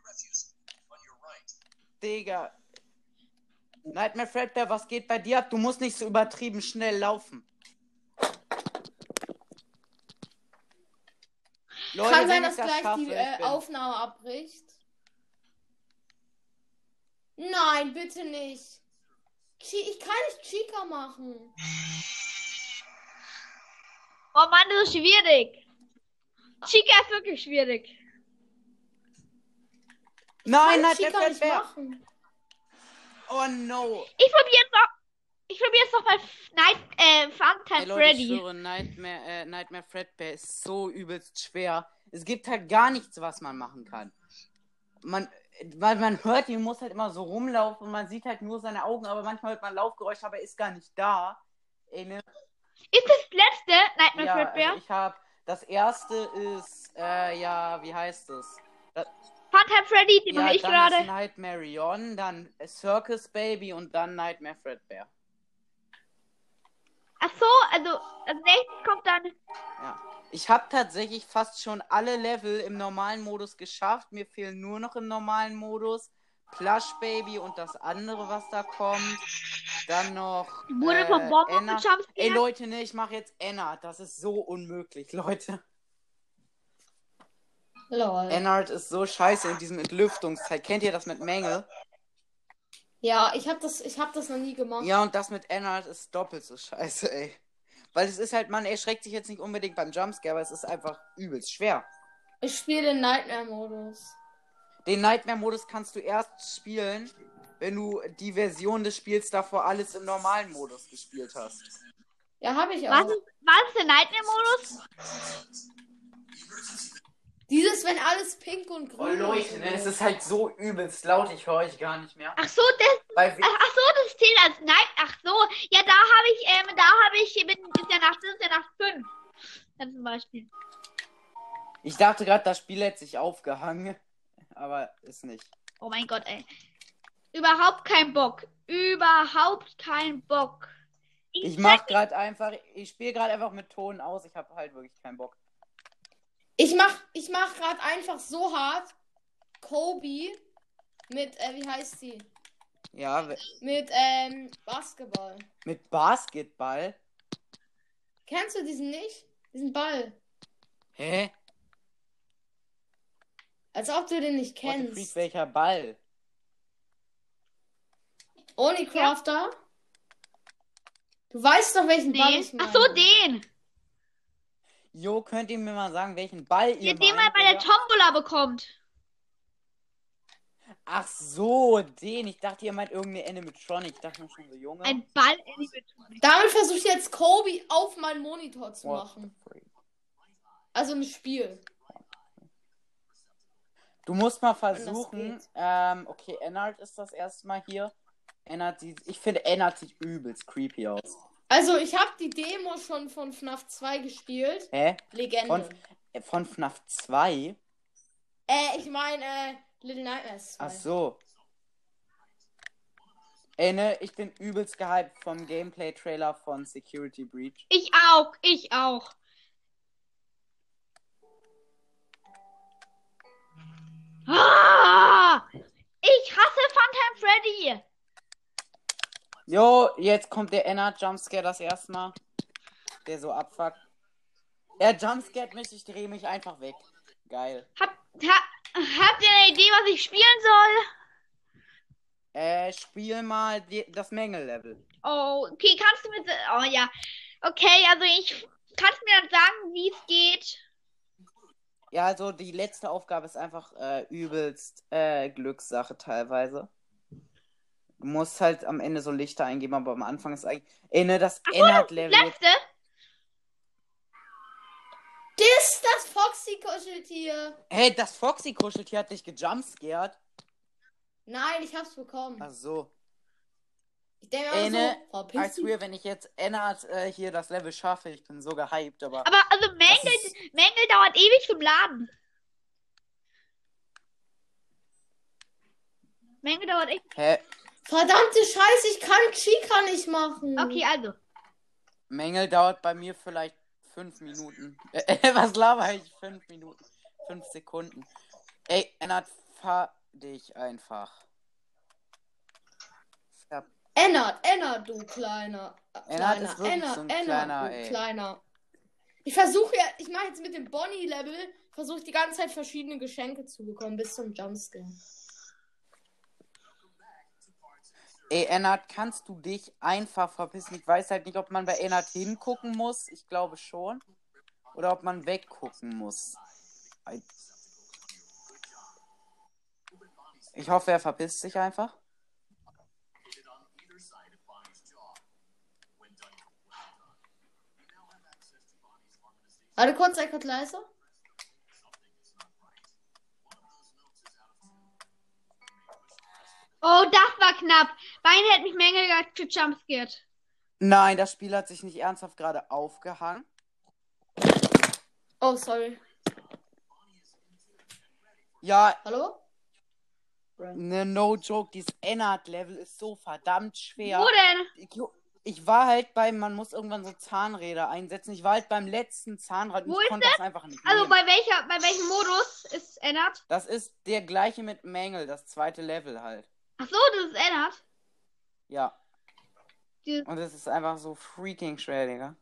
Digga. Nightmare Fredbear, was geht bei dir ab? Du musst nicht so übertrieben schnell laufen. Leute, Kann sein, dass das gleich schaffe, die äh, Aufnahme abbricht. Nein, bitte nicht. Ich kann nicht Chica machen. Oh Mann, das ist schwierig. Chica ist wirklich schwierig. Nein, kann Nightmare Chica nicht Fredbear. machen. Oh no. Ich probiere jetzt noch. Ich probiere jetzt noch mal Night, äh, Funtime Ey, Leute, ich Freddy. schwöre, Nightmare, äh, Nightmare Fredbear ist so übelst schwer. Es gibt halt gar nichts, was man machen kann. Man, weil man hört, ihn muss halt immer so rumlaufen und man sieht halt nur seine Augen, aber manchmal hört man Laufgeräusche, aber er ist gar nicht da. Ey, ne? Ist das letzte Nightmare Ja, Fredbear? also ich habe das erste ist, äh, ja, wie heißt es? Funtime Freddy, den Ja, mache ich dann gerade. ist Nightmare On, dann Circus Baby und dann Nightmare Fredbear. Ach so, also als nächstes kommt dann. Ja. Ich habe tatsächlich fast schon alle Level im normalen Modus geschafft. Mir fehlen nur noch im normalen Modus Plush Baby und das andere, was da kommt. Dann noch. Wurde äh, vom Bomben Anna. Ey Leute, ne, ich mache jetzt Anna. Das ist so unmöglich, Leute. Lol. Ennard ist so scheiße in diesem Entlüftungsteil. Kennt ihr das mit Mängel? Ja, ich habe das, ich hab das noch nie gemacht. Ja, und das mit Ennard ist doppelt so scheiße, ey. Weil es ist halt, man erschreckt sich jetzt nicht unbedingt beim Jumpscare, aber es ist einfach übelst schwer. Ich spiele den Nightmare-Modus. Den Nightmare-Modus kannst du erst spielen, wenn du die Version des Spiels davor alles im normalen Modus gespielt hast. Ja, habe ich auch. Was ist, was ist der Nightmare-Modus? Dieses, wenn alles pink und grün Oh Leute, ne, es ist halt so übelst laut, ich höre euch gar nicht mehr. Ach so, das, ach, ach so, das zählt als Night. Ach so, ja, da habe ich, ähm, da habe ich, bin, ist ja Nacht, ist ja Nacht 5. Dann zum Beispiel. ich dachte gerade, das Spiel hätte sich aufgehangen, aber ist nicht. Oh mein Gott, ey. Überhaupt kein Bock. Überhaupt kein Bock. Ich mach gerade einfach, ich spiele gerade einfach mit Ton aus, ich habe halt wirklich keinen Bock. Ich mach, ich mach gerade einfach so hart Kobe mit, äh, wie heißt sie? Ja, we- Mit, ähm, Basketball. mit Basketball. Kennst du diesen nicht? Diesen Ball. Hä? Als ob du den nicht What the freak, kennst. welcher Ball? Ohne Crafter? Du weißt doch, welchen Ball ich meine. Ach so, den. Jo, könnt ihr mir mal sagen, welchen Ball ihr Ja, den man bei der? Tombola bekommt. Ach so, den. Ich dachte, ihr meint irgendeine Animatronic. Ich dachte mir schon so, Junge. Ein Ball. Damit versuche ich jetzt Kobe auf meinen Monitor zu What machen. Also ein Spiel. Du musst mal versuchen. Ähm, okay, Ennard ist das erste Mal hier. Ennard sieht, ich finde, Ennard sieht übelst creepy aus. Also ich habe die Demo schon von FNAF 2 gespielt. Hä? Legende. Von, äh, von FNAF 2? Äh, ich meine, äh, Little Nightmares 2. Ach so. Ey, ne, ich bin übelst gehypt vom Gameplay-Trailer von Security Breach. Ich auch. Ich auch. Ah! Ich hasse Funtime Freddy. Jo, jetzt kommt der Ennard Jumpscare das erste Mal. Der so abfuckt. Er jumpscared mich, ich drehe mich einfach weg. Geil. Hab, ha, habt ihr eine Idee, was ich spielen soll? Äh, spiel mal die, das Mängel-Level. Oh, okay, kannst du mir. Oh ja. Okay, also ich. Kannst du mir dann sagen, wie es geht? Ja, also die letzte Aufgabe ist einfach äh, übelst äh, Glückssache teilweise. Du musst halt am Ende so Lichter eingeben, aber am Anfang ist eigentlich. Ey, ne, das Ennard-Level. Letzte? Das ist das Foxy-Kuscheltier. Hey, das Foxy-Kuscheltier hat dich gejumpscared. Nein, ich hab's bekommen. Ach so. Ich denke Ey, mal ne, so, I swear, wenn ich jetzt Ennard äh, hier das Level schaffe, ich bin so gehypt, aber. Aber also Mängel, ist- Mängel dauert ewig zum Laden. Mängel dauert echt. Hä? Verdammte Scheiße, ich kann Chica nicht machen. Okay, also. Mängel dauert bei mir vielleicht fünf Minuten. (laughs) Äh, was laber ich? Fünf Minuten. Fünf Sekunden. Ey, Ennard, fahr dich einfach. Ver Ennard, Ennard, du kleiner. Ennard kleiner. ist wirklich so ein kleiner, du ey. kleiner. Ich versuche ja, ich mache jetzt mit dem Bonnie-Level, versuche die ganze Zeit verschiedene Geschenke zu bekommen, bis zum Jumpscare. Ey, Ennard, kannst du dich einfach verpissen? Ich weiß halt nicht, ob man bei Ennard hingucken muss. Ich glaube schon. Oder ob man weggucken muss. Ich hoffe, er verpisst sich einfach. Warte kurz, sei kurz leise. Oh, das war knapp. Bein hätte mich Mängel gejumpscared. Nein, das Spiel hat sich nicht ernsthaft gerade aufgehangen. Oh, sorry. Ja, Hallo? ne, no joke, dieses Ennard-Level ist so verdammt schwer. Wo denn? Ich, ich war halt beim, man muss irgendwann so Zahnräder einsetzen. Ich war halt beim letzten Zahnrad und Wo ich ist konnte das einfach nicht Also nehmen. bei welcher, bei welchem Modus ist ändert? Das ist der gleiche mit Mängel, das zweite Level halt. Ach so, das ist ändert. Ja. Die- Und es ist einfach so freaking schwer, Digga.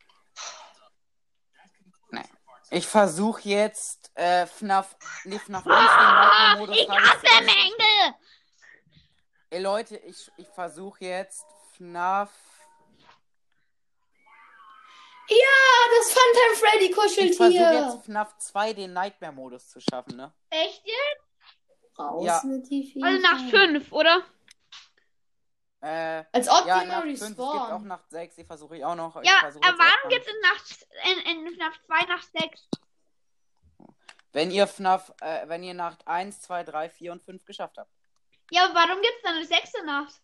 Nee. Ich versuche jetzt äh, FNAF, nee, FNAF 1 den Ah, Nightmare-Modus ich habe hasse Mängel. Ey Leute, ich, ich versuche jetzt FNAF. Ah, das Funtime Freddy Ich versuche jetzt FNAF 2 den Nightmare-Modus zu schaffen, ne? Echt jetzt? Raus Ja. mit die Viecher. Also nach fünf, oder? Äh, Als ob ja, die immer Nacht 5, es gibt auch respawnen. Nacht 6, die versuche ich auch noch. Ja, auch warum noch- gibt's in Nacht in, in Nacht 2 nach 6? Wenn ihr FNAF, äh, wenn ihr Nacht 1, 2, 3, 4 und 5 geschafft habt. Ja, aber warum gibt's dann eine sechste Nacht?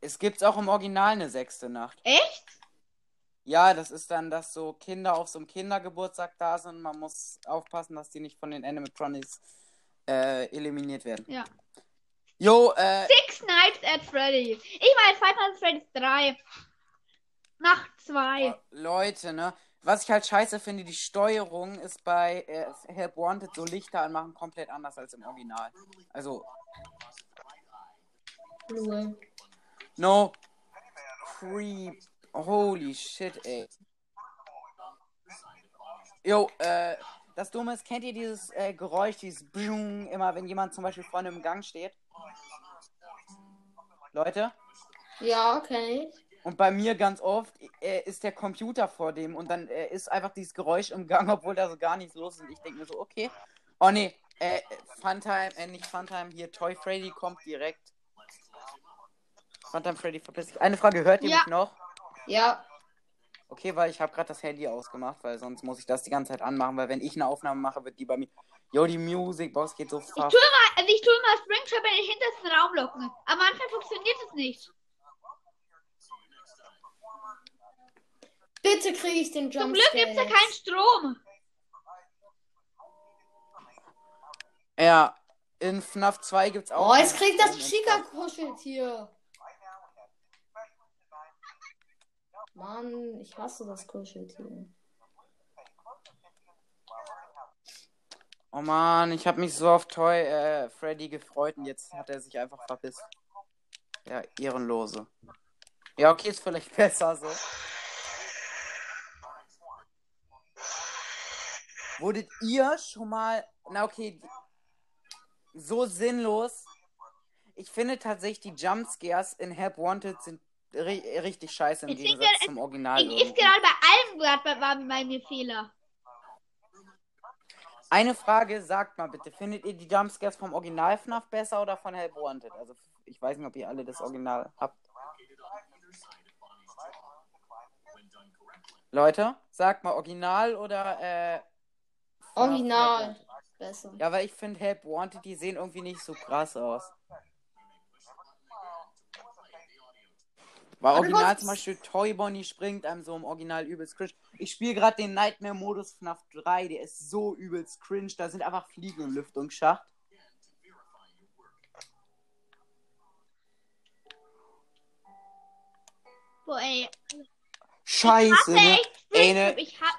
Es gibt auch im Original eine sechste Nacht. Echt? Ja, das ist dann, dass so Kinder auf so einem Kindergeburtstag da sind. Man muss aufpassen, dass die nicht von den Animatronics äh, eliminiert werden. Ja. Jo, äh, Six Nights at Freddy. Ich meine Five Nights at Freddy's 3. Nacht 2. Leute, ne? Was ich halt scheiße finde, die Steuerung ist bei äh, Help Wanted so Lichter anmachen komplett anders als im Original. Also, Lul. no creep. Holy shit, ey. Jo, äh, das Dumme ist, kennt ihr dieses äh, Geräusch, dieses Bjung, immer wenn jemand zum Beispiel vorne im Gang steht? Leute? Ja, ich. Und bei mir ganz oft äh, ist der Computer vor dem und dann äh, ist einfach dieses Geräusch im Gang, (laughs) obwohl da so gar nichts los ist. Und ich denke mir so, okay. Oh nee, äh, Funtime, äh, nicht Funtime, hier Toy Freddy kommt direkt. Funtime Freddy verpiss dich. Eine Frage, hört ihr Ja. mich noch? Ja, Okay, weil ich habe gerade das Handy ausgemacht, weil sonst muss ich das die ganze Zeit anmachen, weil wenn ich eine Aufnahme mache, wird die bei mir. Jo, die Music Box geht so fast. tue mal, also ich tue mal Springtrap in den hintersten Raum locken. Aber manchmal funktioniert es nicht. bitte kriege ich den Zum Jump. Glück gibt's ja keinen Strom. Ja, in FNAF 2 gibt's auch. Oh, jetzt kriegt das Chica-Kuscheltier. Mann, ich hasse das Kuscheltier. Oh man, ich habe mich so auf Toy äh, Freddy gefreut und jetzt hat er sich einfach verpisst. Ja, ehrenlose. Ja, okay, ist vielleicht (laughs) besser so. Wurdet ihr schon mal. Na okay. So sinnlos. Ich finde tatsächlich, die Jumpscares in Help Wanted sind ri richtig scheiße im Ich Gegensatz es- zum Original. Ich, ist irgendwie. gerade bei allen gerade bei, war bei mir Fehler. Eine Frage, sagt mal bitte, findet ihr die Jumpscares vom Original FNAF besser oder von Help Wanted? Also, ich weiß nicht, ob ihr alle das Original habt. Leute, sagt mal Original oder äh, Original. Besser. Ja, weil ich finde Help Wanted, die sehen irgendwie nicht so krass aus. Weil Aber Original was- zum Beispiel Toy Bonnie springt einem so im Original übelst cringe. Ich spiele gerade den Nightmare-Modus FNAF 3, der ist so übelst cringe. Da sind einfach Fliegen im Lüftungsschacht. Boah, ey. Scheiße, Hasse ne? echt Ey, ne? Ich hab.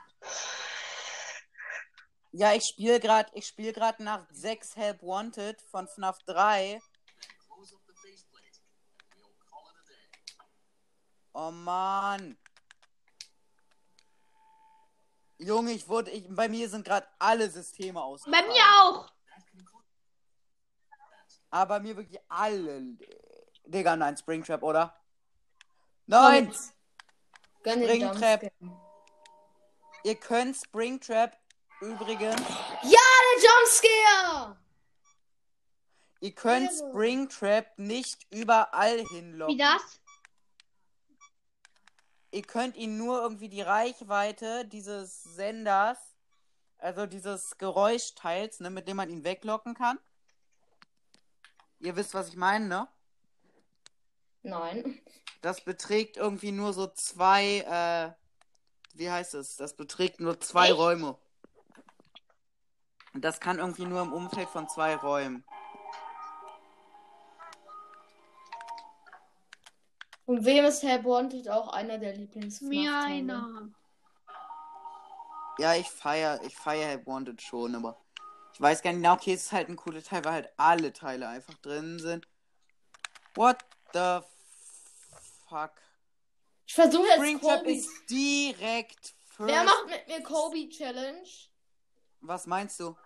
Ja, ich spiele gerade, ich spiele gerade nach 6 Help Wanted von FNAF 3. Oh Mann. Junge, ich wurde, ich, bei mir sind gerade alle Systeme aus. Bei mir auch. Aber bei mir wirklich alle. Digga, nein, Springtrap, oder? Nein! Springtrap. Ihr könnt Springtrap übrigens. Der Jumpscare! Ihr könnt. Springtrap nicht überall hinlocken. Wie das? Ihr könnt ihn nur irgendwie die Reichweite dieses Senders, also dieses Geräuschteils, ne, mit dem man ihn weglocken kann. Ihr wisst, was ich meine, ne? Nein. Das beträgt irgendwie nur so zwei, äh, wie heißt es? Das beträgt nur zwei Echt? Räume. Und das kann irgendwie nur im Umfeld von zwei Räumen. Und wem ist Help Wanted auch einer der lieblings Mir einer. Ja, ich feier, ich feier Help Wanted schon, aber ich weiß gar nicht, na okay, es ist halt ein cooler Teil, weil halt alle Teile einfach drin sind. What the fuck? Ich versuche jetzt Springtrap Kobe. ist direkt first. Wer macht mit mir Kobe Challenge? Was meinst du?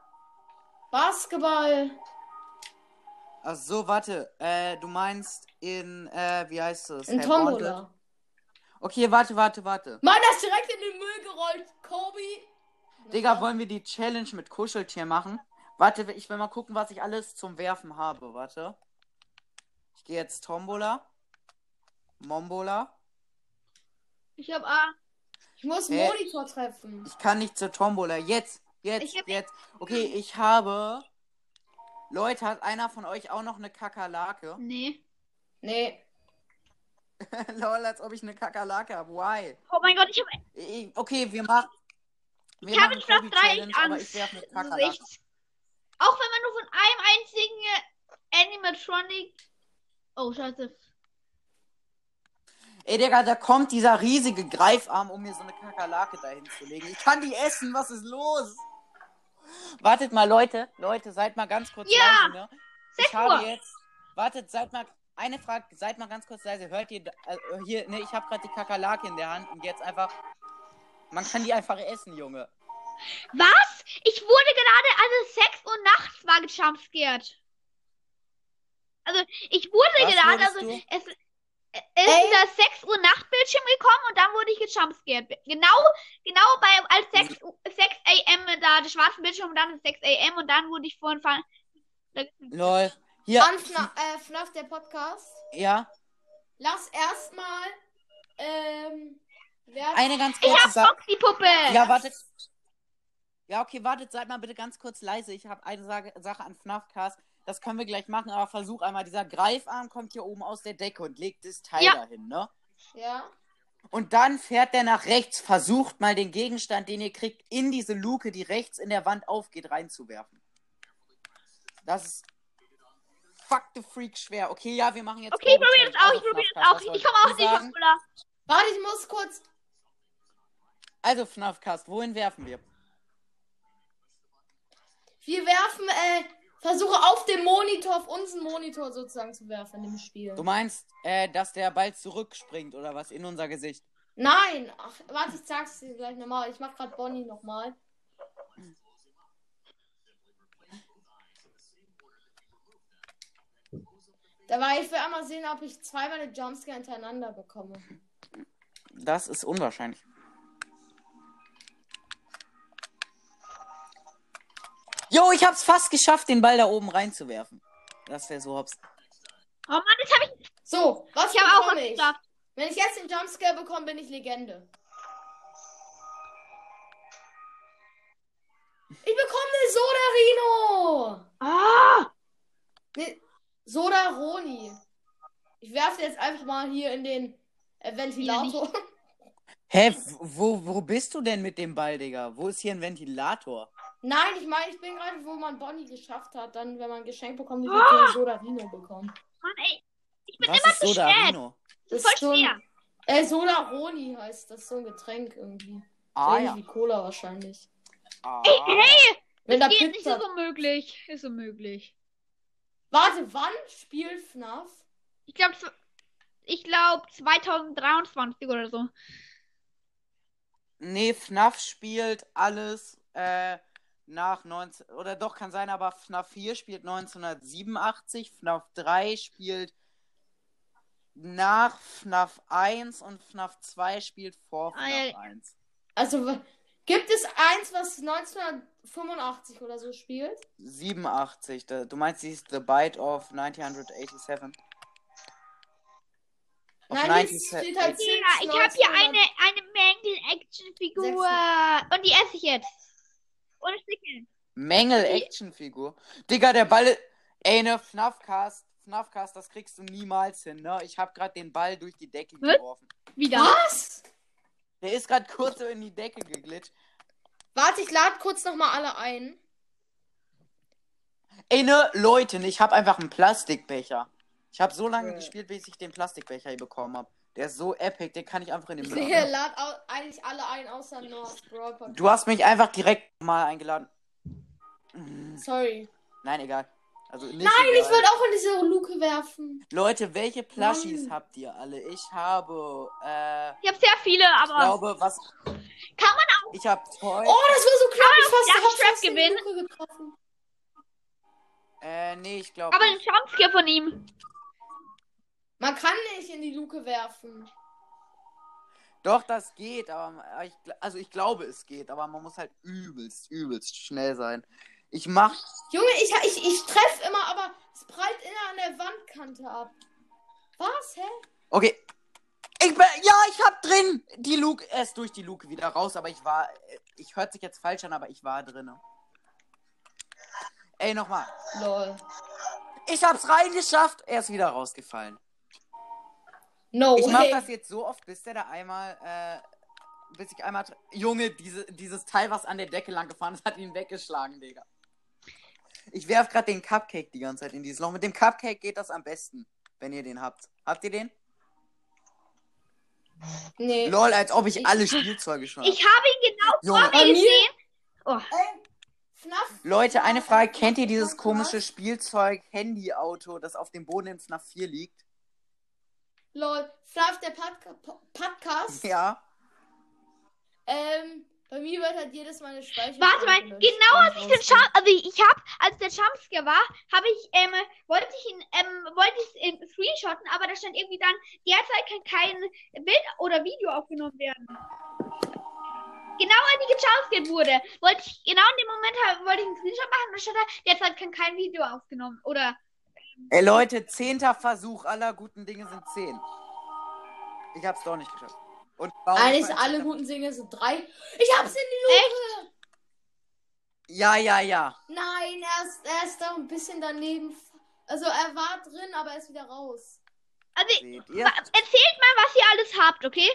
Basketball. Ach so, warte. Äh, du meinst in, äh, wie heißt es? In Hey, Tombola. Wanted? Okay, warte, warte, warte. Mann, das ist direkt in den Müll gerollt. Kobe. Digga, wollen wir die Challenge mit Kuscheltier machen? Warte, ich will mal gucken, was ich alles zum Werfen habe. Warte. Ich gehe jetzt Tombola. Mombola. Ich hab A. Ich muss Hä? Monitor treffen. Ich kann nicht zur Tombola. Jetzt, jetzt, jetzt. Okay, ich habe. Leute, hat einer von euch auch noch eine Kakerlake? Nee. Nee. (laughs) Lol, als ob ich eine Kakerlake habe. Why? Oh mein Gott, ich hab, Ich- Okay, wir machen. Wir ich hab machen in Schlaf Kobe 3 Challenge, echt aber Angst. ich werfe eine Das ist Kakerlake. echt. Auch wenn man nur von einem einzigen äh, Animatronic. Oh, scheiße. Ey, Digga, da kommt dieser riesige Greifarm, um mir so eine Kakerlake dahin zu legen. Ich kann die essen, was ist los? Wartet mal, Leute. Leute, seid mal ganz kurz Ja, leise, ne? Ich 6 habe jetzt. Wartet, seid mal. Eine Frage, seid mal ganz kurz leise. Hört ihr. Äh, hier, ne, ich habe gerade die Kakerlake in der Hand und jetzt einfach. Man kann die einfach essen, Junge. Was? Ich wurde gerade, also 6 Uhr nachts war gejumpscared. Also, ich wurde Was gerade, also, du? es, es ist dieser 6 Uhr Nachtbildschirm gekommen und dann wurde ich gejumpscared. Genau, genau bei, als 6, Uhr- 6 am da, der schwarze Bildschirm und dann ist 6 am und dann wurde ich vorhin fallen. Lol. Hier. An FNAF, äh, FNAF, der Podcast. Ja. Lass erstmal. Ähm. Eine ganz Ich kurze hab Sache. Die Puppe. Ja, wartet. Ja, okay, wartet, seid mal bitte ganz kurz leise. Ich habe eine Sage, Sache an FNAF-Cast. Das können wir gleich machen, aber versuch einmal. Dieser Greifarm kommt hier oben aus der Decke und legt das Teil Ja. dahin, ne? Ja. Und dann fährt der nach rechts, versucht mal den Gegenstand, den ihr kriegt, in diese Luke, die rechts in der Wand aufgeht, reinzuwerfen. Das ist fuck the freak schwer. Okay, ja, wir machen jetzt. Okay, ich probiere das auch, ich probiere das auch. Ich komme auch nicht sagen? auf Cola. Warte, ich muss kurz. Also, FNAF-Cast, wohin werfen wir? Wir werfen, äh, versuche auf dem Monitor, auf unseren Monitor sozusagen zu werfen dem Spiel. Du meinst, äh, dass der Ball zurückspringt oder was in unser Gesicht? Nein! Ach, warte, ich sag's dir gleich nochmal. Ich mach grad Bonnie nochmal. Dabei, ich will einmal sehen, ob ich zweimal eine Jumpscare hintereinander bekomme. Das ist unwahrscheinlich. Jo, ich hab's fast geschafft, den Ball da oben reinzuwerfen. Das wäre so hops. Oh Mann, jetzt habe ich, So, was ich habe auch ich? geschafft. Wenn ich jetzt den Jumpscare bekomme, bin ich Legende. Ich bekomme eine Soda Rino! Ah! Ne, Soda Roni. Ich werfe jetzt einfach mal hier in den äh, Ventilator. (laughs) Hä, wo, wo bist du denn mit dem Ball, Digga? Wo ist hier ein Ventilator? Nein, ich meine, ich bin gerade, wo man Bonnie geschafft hat. Dann, wenn man ein Geschenk bekommt, wird Ah! man eine Soda Rino bekommen. Mann, ey. Ich bin Was immer ist zu Soda spät. Rino? Das ist Das ist voll so schwer. ein, äh, Soda Roni heißt das. So ein Getränk irgendwie. Ah Ähnlich ja. wie Cola wahrscheinlich. Ah. Ey, hey! Wenn da Das geht nicht, Pizza. ist unmöglich. Ist unmöglich. Warte, wann spielt FNAF? Ich glaube, ich glaube 2023 oder so. Nee, FNAF spielt alles äh, nach 19. Oder doch, kann sein, aber FNAF 4 spielt 1987, FNAF 3 spielt nach FNAF 1 und FNAF 2 spielt vor Ah, FNAF ja. 1. Also, gibt es eins, was 1985 oder so spielt? 87. da- Du meinst, sie ist The Bite of 1987? Of Nein, die 19- steht halt Ja, ich habe hier 1900. eine, eine Mängel-Action-Figur. Und die esse ich jetzt. Ohne Stickeln. Mängel-Actionfigur. Digga, der Ball. Ey, ne, FNAF-Cast. FNAF-Cast, das kriegst du niemals hin, ne? Ich hab grad den Ball durch die Decke Was? geworfen. Wieder. Was? Der ist grad kurz so in die Decke geglitscht. Warte, ich lade kurz nochmal alle ein. Ey, ne, Leute, ne, ich hab einfach einen Plastikbecher. Ich hab so lange gespielt, bis ich den Plastikbecher hier bekommen hab. Der ist so epic, den kann ich einfach in den Ich Müll. lade au- eigentlich alle ein, außer North Brawl Podcast. Du hast mich einfach direkt mal eingeladen. Sorry. Nein, egal. Also nicht Nein, egal. ich würde auch in diese Luke werfen. Leute, welche Plushies Nein. habt ihr alle? Ich habe, äh, Ich habe sehr viele, ich aber. glaube, was. Kann man Ich hab Toy. Oh, das war so knapp. Ich fast, Darf ich hab Trap fast die gewinnen? Luke getroffen. Äh, nee, ich glaube. Aber ein Jumpscare von ihm. Man kann nicht in die Luke werfen. Doch, das geht, aber ich, also ich glaube, es geht, aber man muss halt übelst, übelst schnell sein. Ich mach. Junge, ich, ich, ich treffe immer, aber es prallt immer an der Wandkante ab. Was, hä? Okay. Ich bin, ja, ich hab drin die Luke. Er ist durch die Luke wieder raus, aber ich war. Ich hört sich jetzt falsch an, aber ich war drin. Ey, nochmal. Lol. Ich hab's reingeschafft. Er ist wieder rausgefallen. No Ich mach way. das jetzt so oft, bis der da einmal. Äh, bis ich einmal. Junge, diese, dieses Teil, was an der Decke lang gefahren ist, hat ihn weggeschlagen, Digga. Ich werf grad den Cupcake die ganze Zeit in dieses Loch. Mit dem Cupcake geht das am besten, wenn ihr den habt. Habt ihr den? Nee. Lol, als ob ich Ich- alle Spielzeuge schon Ich hab. habe ihn genau Junge, vor mir gesehen. FNAF. Leute, eine Frage. Kennt ihr dieses komische Spielzeug Handy-Auto, das auf dem Boden in FNAF 4 liegt? Lol. FNAF, der Podca Po- Podcast. Ja. Ähm, bei mir wird halt jedes Mal eine Speicher. Warte mal, genau als ich den Jump, also ich hab, als der Jumpscare war, habe ich, ähm, wollte ich ihn, ähm, wollte ich ähm, screenshotten, aber da stand irgendwie dann, derzeit kann kein Bild oder Video aufgenommen werden. Genau als ich gejumpscared wurde, wollte ich, genau in dem Moment wollte ich einen Screenshot machen und da stand da, derzeit kann kein Video aufgenommen, oder, Ey, Leute, zehnter Versuch aller guten Dinge sind zehn. Ich hab's doch nicht geschafft. Und Eigentlich alle guten Dinge sind drei. Ich hab's in die Luke. Ja, ja, ja. Nein, er ist, er ist da ein bisschen daneben. Also er war drin, aber er ist wieder raus. also, Seht ihr? wa- erzählt mal, was ihr alles habt, okay?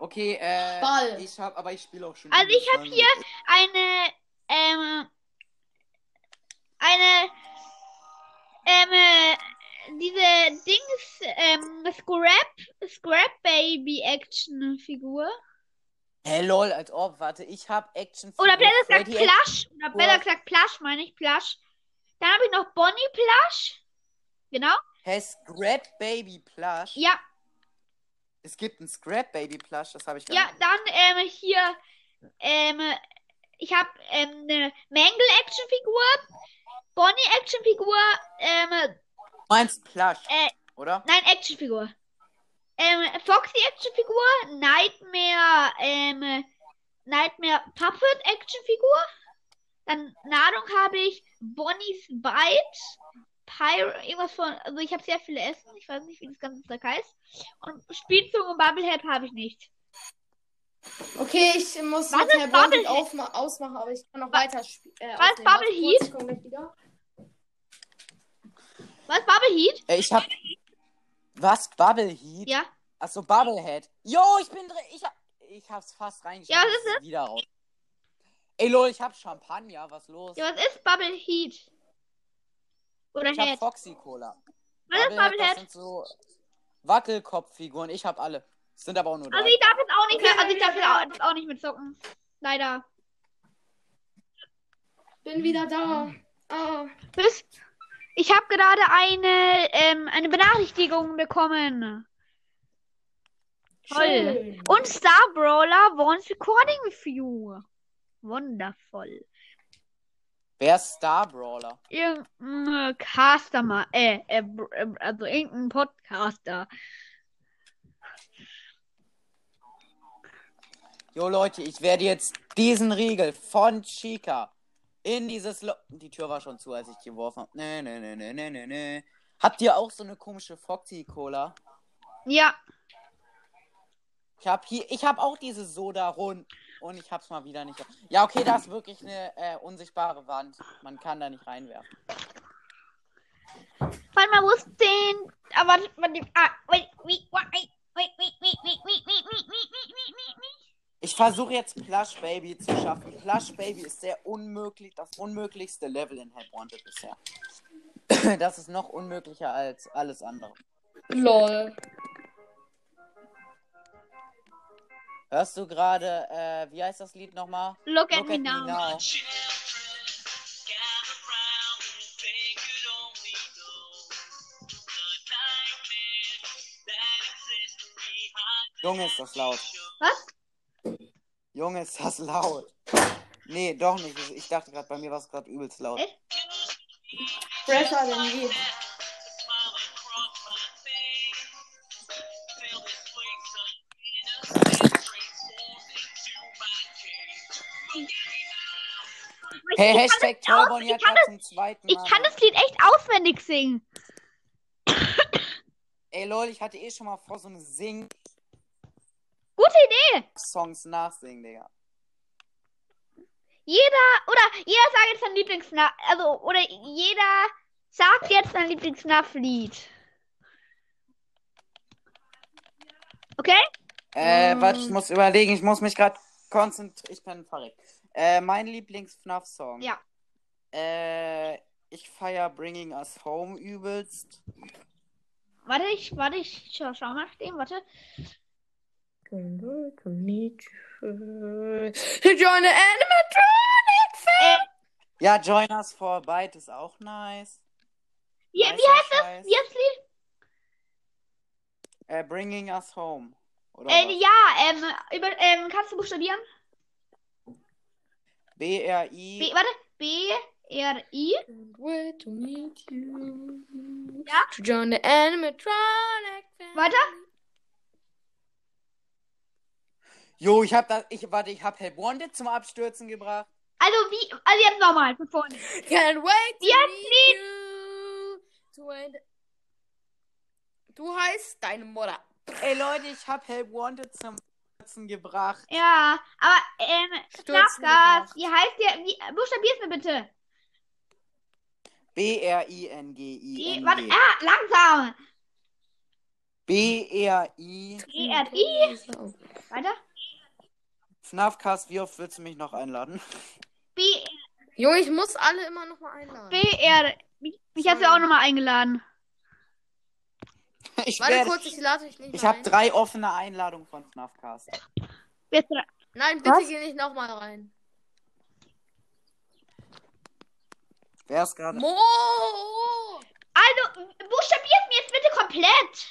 Okay, äh. Ball. Ich hab, aber ich spiele auch schon. Also ich übelst hab lange. hier eine, ähm, eine, ähm, äh, diese Dings, ähm, Scrap, Scrap Baby Action Figur. Hä, lol, als ob. Warte, ich hab Action. Oder besser gesagt Plush. Oder besser gesagt Plush, meine ich, Plush. Dann habe ich noch Bonnie Plush. Genau. Hä, Scrap Baby Plush? Ja, Es gibt einen Scrap Baby Plush, das habe ich gar ja, nicht. dann, ähm, hier, ähm, ich habe ähm, eine Mangle Action Figur. Bonnie Action Figur, ähm, meinst Plush, äh, oder? Nein, Actionfigur. Ähm, Foxy Actionfigur, Nightmare, ähm, Nightmare Puppet Actionfigur. Dann Nahrung habe ich Bonnie's Bite, Pyro, irgendwas von, also ich habe sehr viele Essen, ich weiß nicht, wie das ganze Zeug heißt. Und Spielzug und Bubblehead habe ich nicht. Okay, ich muss Was ist Herr Bubble- aufma ausmachen, aber ich kann noch weiter spielen. Äh, was aufnehmen. Bubble Heat? ich komm gleich wieder. Was, Bubble Heat? Äh, ich hab. Was? Bubble Heat? Ja. Achso, Bubblehead. Jo, ich bin drin. Ich, hab, ich hab's fast reingeschafft. Ja, was ist es? Wieder raus. Ey, lol, ich hab Champagner. Was los? Ja, was ist Bubble Heat? Oder ich hab Head? Foxy Cola. Was ist Bubblehead, Bubble das sind so Wackelkopffiguren. Ich hab alle. Es sind aber auch nur drei. Also ich darf jetzt auch nicht mehr, also ich darf jetzt auch, auch nicht mehr zocken. Leider. Bin wieder da. Ah. Bis ich habe gerade eine, ähm, eine Benachrichtigung bekommen. Toll. Schön. Und Star Brawler wants recording with you. Wundervoll. Wer ist Star Brawler? Irgendein Caster äh, äh, äh, also irgendein Podcaster. Jo, Leute, ich werde jetzt diesen Riegel von Chica in dieses Lo Die Tür war schon zu, als ich geworfen habe. Nee, nee, nee, nee, nee, nee, nee. Habt ihr auch so eine komische Foxy Cola? Ja, Ich hab hier, ich hab auch diese Soda rund und ich hab's mal wieder nicht. Ja, okay, da ist wirklich eine äh, unsichtbare Wand. Man kann da nicht reinwerfen. warte mal, wo ist denn? Ah, warte, warte, ah, wait, wait, wait, wait, wait, wait, wait, wait, wait, wait, wait, wait, wait, wait, wait. Ich versuche jetzt Plush Baby zu schaffen. Plush Baby ist sehr unmöglich, das unmöglichste Level in Help Wanted bisher. (coughs) Das ist noch unmöglicher als alles andere. Lol. Hörst du gerade, äh, wie heißt das Lied nochmal? Look at Look me at me now. now. Junge, ist das laut. Was? Junge, ist das laut. Nee, doch nicht. Ich dachte gerade, bei mir war es gerade übelst laut. Echt? Fresher denn je. Hey, ich Hashtag Torbon ich hat grad zum zweiten Ich Mal. kann das Lied echt auswendig singen. Ey, lol, ich hatte eh schon mal vor, so eine Sing-Songs Gute Idee. nachsingen, Digga. Jeder, oder jeder sagt jetzt sein Lieblingsnaf, also, oder jeder sagt jetzt sein Lieblingsnaf-Lied. Okay? Äh, Mm. warte, ich muss überlegen, ich muss mich gerade konzentrieren. Ich bin verreckt. Äh, mein Lieblings-FNAF-Song. Ja. Äh, ich feier Bringing Us Home übelst. Warte, ich, warte, ich schau, schau nach dem, warte. To join the animatronic fan. Ja, Join Us for a Bite ist auch nice. Wie, Nicer wie heißt das? Wie heißt das Lied? Äh, Bringing Us Home. Oder Äh, ja, ähm, über, ähm, kannst du buchstabieren? B-R-I. B, warte, B, R, I. Can't wait to meet you. Ja. To join the animatronic fan. Weiter? Jo, ich hab das. Ich, warte, ich hab Help Wanted zum Abstürzen gebracht. Also, wie, also jetzt nochmal, von vorne. Can't wait to heißt meet you. Du heißt deine Mutter. Ey, Leute, ich hab Help Wanted zum Abstürzen gebracht. Ja, aber, ähm, Stürzen wie heißt der, wie, buchstabier's mir bitte. Die, warte, ah, langsam. B-R-I. E, R, I. Weiter. FNAFcast, wie oft willst du mich noch einladen? B, Junge, ich muss alle immer noch mal einladen. B, R, mich, du Sorry. auch nochmal eingeladen. (laughs) Ich, Warte werde, kurz, ich lade dich nicht ich habe drei offene Einladungen von FNAFcast. Nein, bitte Was? geh nicht noch mal rein. Wer ist gerade? Mo! Also, buchstabier's mir jetzt bitte komplett.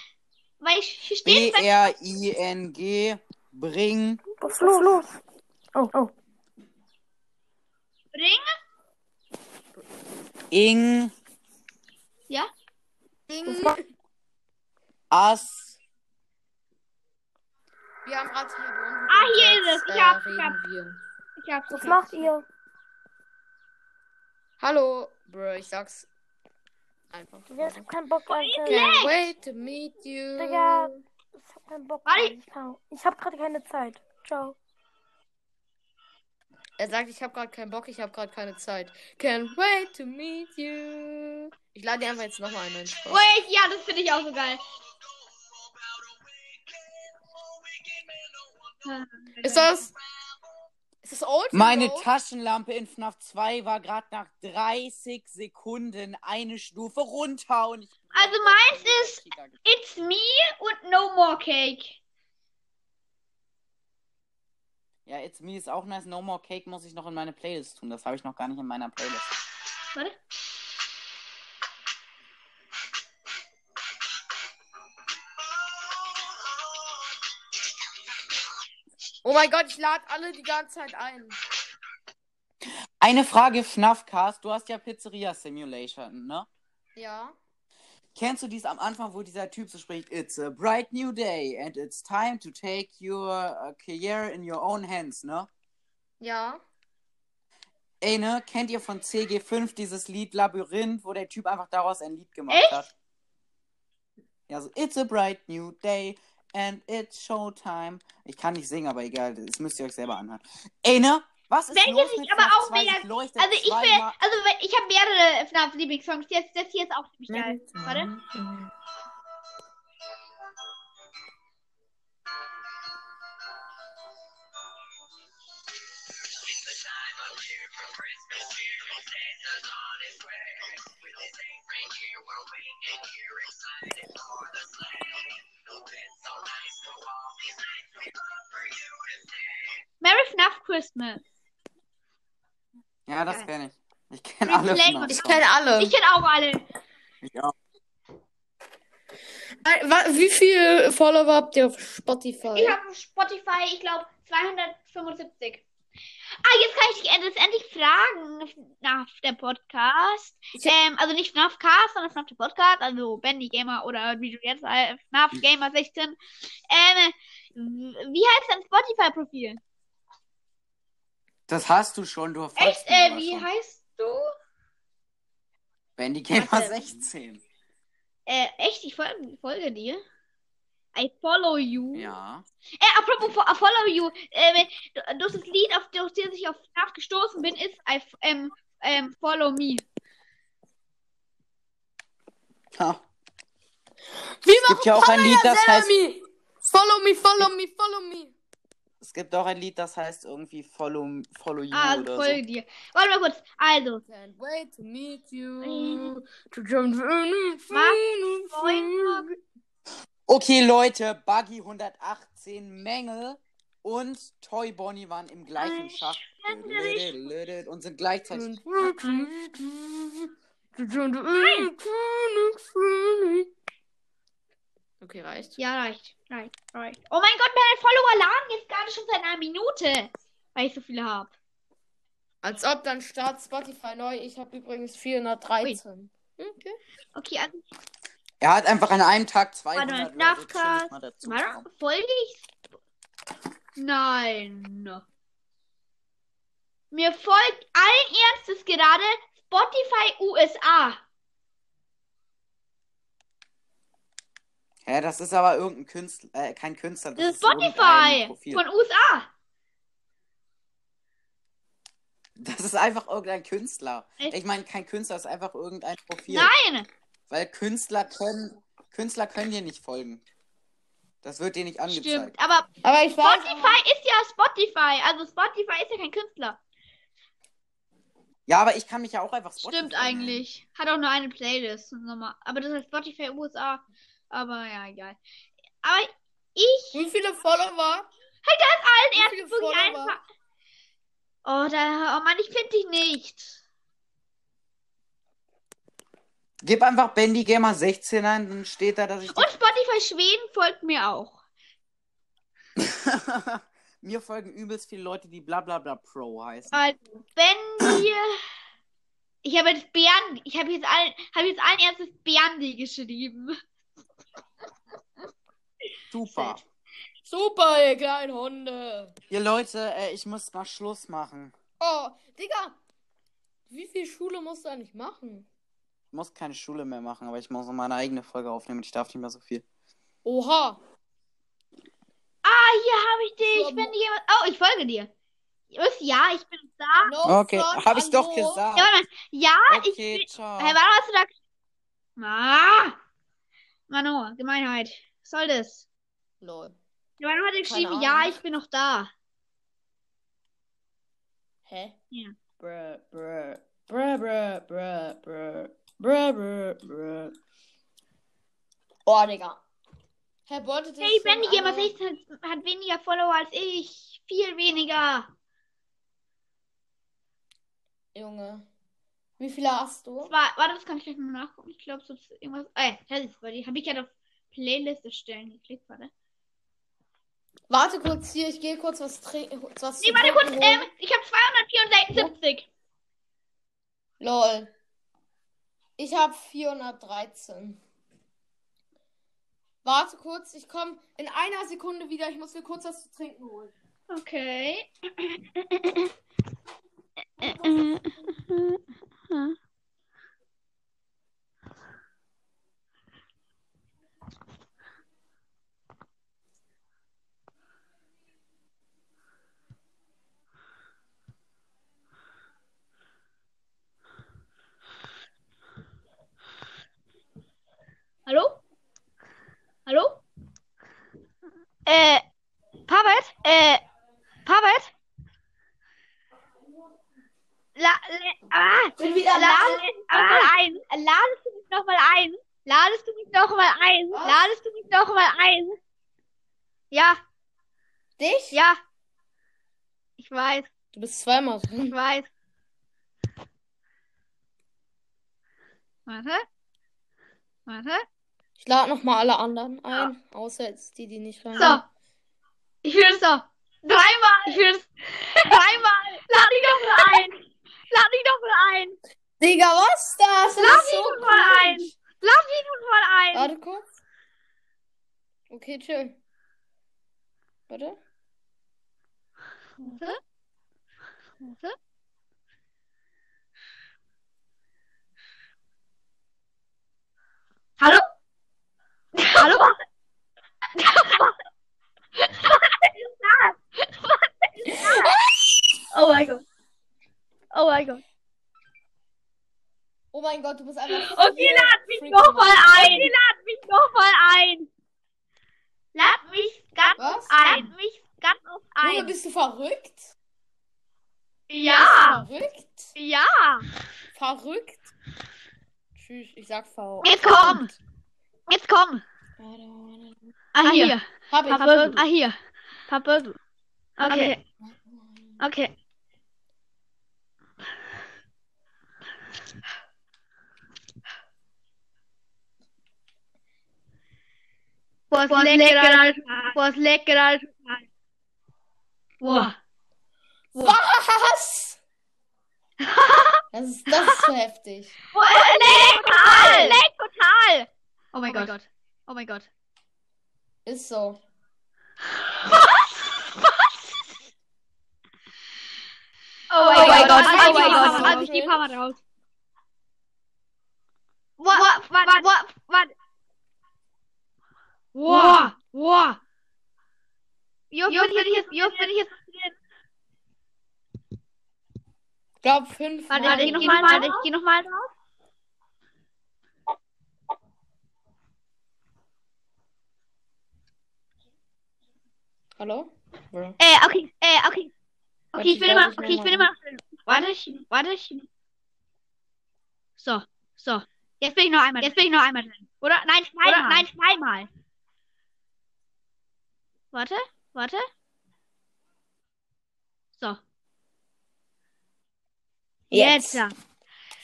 Weil ich, hier steht, B-R-I-N-G. Bring. Was ist los? los? Oh, oh. bring, Ing. ja? Ding. As. Wir haben gerade hier gewonnen. Ah, hier ist es. Ich äh, hab- ich reden hab- wir. Ich hab's. Was macht ihr? Hallo, Bro, ich sag's einfach. Ich hab keinen Bock, Alter. Can't wait to meet you. Digga. Ich hab keinen Bock. Ich hab gerade keine Zeit. Ciao. Er sagt, ich habe gerade keinen Bock, ich habe gerade keine Zeit. Can't wait to meet you. Ich lade dir einfach jetzt nochmal ein. Nein, Spaß. Ich, ja, das finde ich auch so geil. Ist das. Ist das Old? Meine Road? Taschenlampe in FNAF 2 war gerade nach 30 Sekunden eine Stufe runter und ich. Also meins ist It's Me und No More Cake. Ja, It's Me ist auch nice. No More Cake muss ich noch in meine Playlist tun. Das habe ich noch gar nicht in meiner Playlist. Warte. Oh mein Gott, ich lade alle die ganze Zeit ein. Eine Frage, FNAFcast. Du hast ja Pizzeria Simulation, ne? Ja. Kennst du dies am Anfang, wo dieser Typ so spricht? It's a bright new day and it's time to take your uh, career in your own hands, ne? Ja. Ey, ne? Kennt ihr von CG5 dieses Lied Labyrinth, wo der Typ einfach daraus ein Lied gemacht Echt? hat? Ja, so It's a bright new day and it's showtime. Ich kann nicht singen, aber egal, das müsst ihr euch selber anhören. Ey, ne? Was ist Welches los ich mit aber auch 2? mega- Also ich will, also ich habe mehrere FNAF Lieblingssongs. Jetzt, das hier ist auch ziemlich geil. Warte. Merry FNAF Christmas. Ja, das kenne ich. Ich kenne alle FNAF. Ich kenne alle. Ich kenne auch alle. Ich auch. Wie viele Follower habt ihr auf Spotify? Ich habe auf Spotify, ich glaube, 275. Ah, jetzt kann ich dich letztendlich fragen nach der Podcast. Ähm, also nicht FNAF Cast, sondern FNAF der Podcast, also Bendy Gamer oder wie du jetzt äh, FNAF Gamer 16. Ähm, wie heißt dein Spotify-Profil? Das hast du schon, du verfolgst Echt? Äh, wie schon. heißt du? Bendy Gamer Warte. 16. Äh, echt? Ich folge, folge dir. I follow you. Ja. Äh, apropos fo- follow you. Äh, das Lied, auf das ich auf FNAF gestoßen bin, ist I, ähm, ähm, Follow Me. Ha. Wie Es gibt ja auch ein Lied, das heißt. me? Follow me, follow me, follow me. Es gibt auch ein Lied, das heißt irgendwie Follow, follow You Ah, oder folge so. dir. Warte mal kurz. Also, Can't wait to meet you. (laughs) To jump. Okay, Leute, Buggy 118, Mängel und Toy Bonnie waren im gleichen Ich Schacht und sind gleichzeitig. Okay, reicht. ja, reicht. Reicht, reicht. Oh mein Gott, meine Follower laden jetzt gerade schon seit einer Minute, weil ich so viele habe. Als ob dann Start Spotify neu. Ich habe übrigens 413. Okay. Okay, also, Er hat einfach an einem Tag Warte 200 mal, Nafka- warte, folge ich? Nein. Mir folgt allen Ernstes gerade Spotify USA. Hä, das ist aber irgendein Künstler, äh, kein Künstler, das, Das ist Spotify von USA. Das ist einfach irgendein Künstler. Echt? Ich meine, kein Künstler ist einfach irgendein Profil. Nein. Weil Künstler können, Künstler können dir nicht folgen. Das wird dir nicht angezeigt. Stimmt, aber Aber ich weiß. Spotify ist ja Spotify. Also Spotify ist ja kein Künstler. Ja, aber ich kann mich ja auch einfach Spotify Stimmt nennen. eigentlich. Hat auch nur eine Playlist. Aber das heißt Spotify USA. Aber ja, egal. Aber ich Wie viele Follower? allen Wie erst viele wirklich Follower? einfach. Oh, da, oh Mann, ich finde dich nicht. Gib einfach Bendy Gamer 16 ein, dann steht da, dass ich. Und Spotify Schweden folgt mir auch. (laughs) Mir folgen übelst viele Leute, die bla bla bla Pro heißen. Also, wenn wir. Ich habe jetzt Bärndi. Ich habe jetzt allen, habe jetzt allen erstes Bärndi geschrieben. Super. Super, ihr kleinen Hunde. Ihr Leute, äh, ich muss mal Schluss machen. Oh, Digga. Wie viel Schule musst du eigentlich machen? Ich muss keine Schule mehr machen, aber ich muss noch meine eigene Folge aufnehmen. Ich darf nicht mehr so viel. Oha. Ah, hier habe ich dich. So, Ich bin jemand. Oh, ich folge dir. Was? Ja, ich bin da. No Okay, habe ich doch gesagt. Ja. Ja, ich Okay, bin. ciao. Hey, warum hast du da. Ah! Mano, Gemeinheit. Was soll das? Lol. Ja, Manu hat geschrieben, ja, ich bin noch da. Hä? Ja. Brr, brr, brr, brr, brr, brr, brr, brr, brr. Oh, Digga. Herr Bolte, das Hey, Gamer eine- 16 hat weniger Follower als ich. Viel weniger. Junge. Wie viele hast du? War, warte, das kann ich gleich mal nachgucken. Ich glaube, so ist irgendwas. Ist, weil die habe ich ja auf Playlist erstellen geklickt, warte. Warte kurz hier, ich gehe kurz was trinken. Was Nee, warte kurz, ähm, ich habe 274. Lol. Ich habe 413. Warte kurz, ich komme in einer Sekunde wieder. Ich muss mir kurz was zu trinken holen. Okay. (clears throat) (clears throat) (clears throat) Hallo? Hallo? Äh, uh, Pavet? Äh, uh, La, la, ah, Bin wieder la, da. ah, ein. Ladest du mich nochmal ein? Ladest du mich nochmal ein? Was? Ladest du mich nochmal ein? Ja, Dich? ja. Ich weiß, Du bist zweimal ich drin. weiß. Warte. Warte. Ich lade nochmal alle anderen ein. Außer jetzt die, die nicht rein. So. Ich will es doch. Dreimal. Ich will es. Dreimal. (laughs) Lad dich doch mal ein. (laughs) Lad dich doch mal ein. Digga, was ist das? Das Lad ist so doch mal ein. Lad dich doch mal ein. Warte kurz. Okay, chill. Warte. Warte. Warte. Hallo? Hallo? (laughs) Oh mein Gott. Oh mein Gott. Oh mein Gott, du bist einfach. Okay, lad mich nochmal ein. Okay, lad mich nochmal ein. Lad mich ganz Was? ein. Lad mich ganz auf Junge, ein. bist du verrückt? Ja. Verrückt? Ja. Verrückt? Tschüss, ich sag V. Jetzt komm. Jetzt komm. Warte, warte. Ah, hier. Hab ich. Papa Ah, hier. Papa Okay. Okay. Was lecker, Alter. Was lecker, Alter. Boah. Was? Das ist, das ist zu heftig. (laughs) Leck total. Leck total. Oh mein Gott. Oh mein Gott. Ist so. Oh mein Gott, Gott. oh Oh mein mein Gott. Gott. Also ich die Papa raus. Warte, warte, warte, warte. Wow, wow. Wie oft bin ich jetzt, wie oft bin ich jetzt Ich glaube fünf. Warte, ich geh nochmal, warte, ich geh nochmal drauf. Hallo? Bro. Äh, okay, äh, okay. Okay, ich bin immer, okay, ich bin immer noch drin. Warte, ich, warte, ich. So, so. Jetzt bin ich noch einmal, jetzt bin ich noch einmal drin. Oder? Nein, zweimal. Nein, zweimal. Warte, warte. So. Jetzt. Jetzt.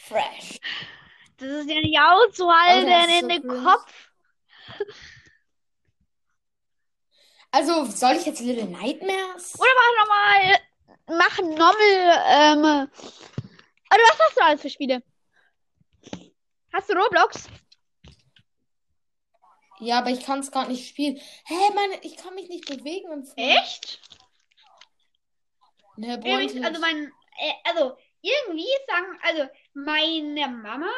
Fresh. Das ist ja nicht auszuhalten Oh, in so den cringe. Kopf. Also, soll ich jetzt Little Nightmares? Oder mach nochmal. Mach nochmal. Ähm. Oder was hast du alles für Spiele? Hast du Roblox? Ja, aber ich kann es gerade nicht spielen. Hä, meine, ich kann mich nicht bewegen im Flur. Echt? Ne, Übrigens, also mein, äh, also irgendwie sagen, also meine Mama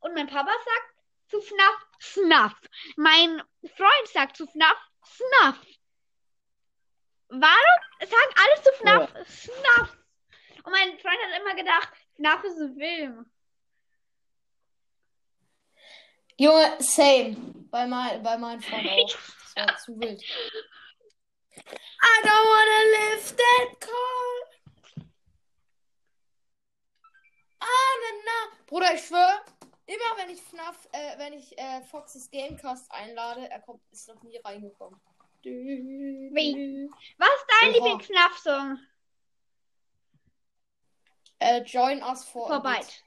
und mein Papa sagt zu FNAF Snuff. Mein Freund sagt zu FNAF Snuff. Warum sagen alle zu FNAF Snuff? Und mein Freund hat immer gedacht, FNAF ist ein Film. Junge, same. Bei, mein, bei meinem Freund auch. Das war zu wild. I don't wanna live that call. Ah, na, na. Bruder, ich schwör, immer wenn ich FNAF, äh, wenn ich äh, Foxes Gamecast einlade, er kommt, ist noch nie reingekommen. Wie? Was ist dein. Lieblings-FNAF-Song? Äh, join us for a Vorbei. bit.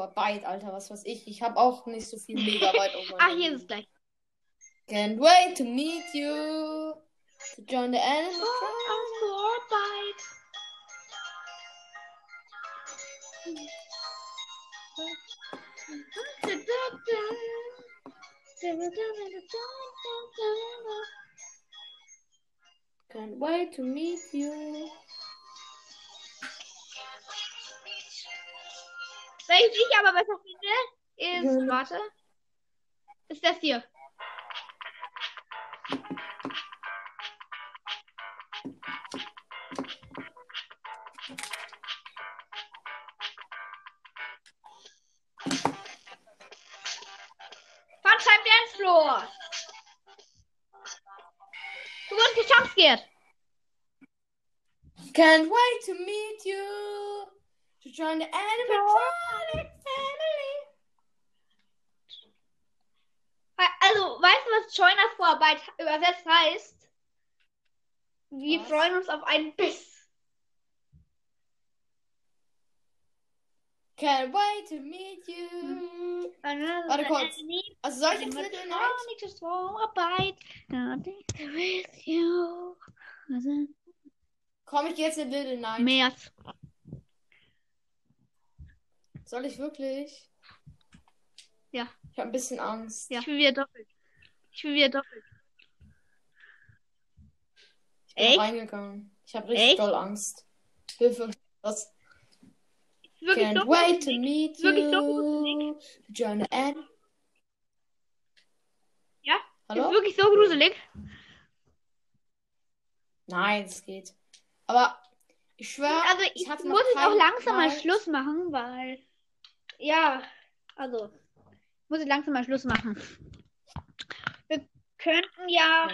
Vorbei, Alter, was weiß ich. Ich habe auch nicht so viel Megabyte Ah, (laughs) hier ist es gleich. Can't wait to meet you. To join the animal tribe. Vorbei. Can't wait to meet you. Welches ich aber besser finde, ist, warte, ist das hier. Funshine Dance Floor. Du wurdest gejumpscared. Can't wait to meet you. To join the animatronic family. Also, weißt du, was Join us Vorarbeit übersetzt heißt? Wir Was? freuen uns auf einen Biss. Can't wait to meet you. Warte kurz. Also soll ich jetzt Little Night? Vorarbeit. Nothing with you. Komm ich jetzt in Little Night? März. Soll ich wirklich? Ja. Ich habe ein bisschen Angst. Ja. Ich will wieder doppelt. Ich will wieder doppelt. Ich bin Echt? reingegangen. Ich habe richtig Echt? doll Angst. Hilfe. Was? Wirklich Can't wait to meet Wirklich you. Johnny Ann. Ja? Ist Hallo? wirklich so gruselig. Nein, es geht. Aber ich schwöre, Also ich ich hatte muss jetzt auch langsam Mal- Schluss machen, weil. Ja, also. Muss ich langsam mal Schluss machen. Wir könnten ja.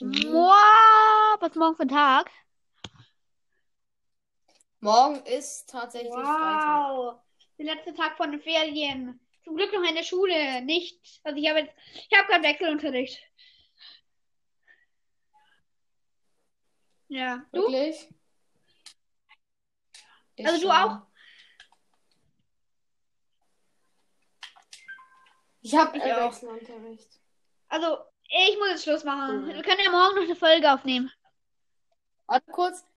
Wow, was morgen für ein Tag? Morgen ist tatsächlich Freitag. Wow. Der letzte Tag von den Ferien. Zum Glück noch in der Schule. Nicht. Also ich habe jetzt. Ich habe gerade Wechselunterricht. Ja. Du? Wirklich? Ich Also du auch? Ich habe Ich äh, auch. Wechselunterricht. Also, ich muss jetzt Schluss machen. Mhm. Wir können ja morgen noch eine Folge aufnehmen. Warte kurz.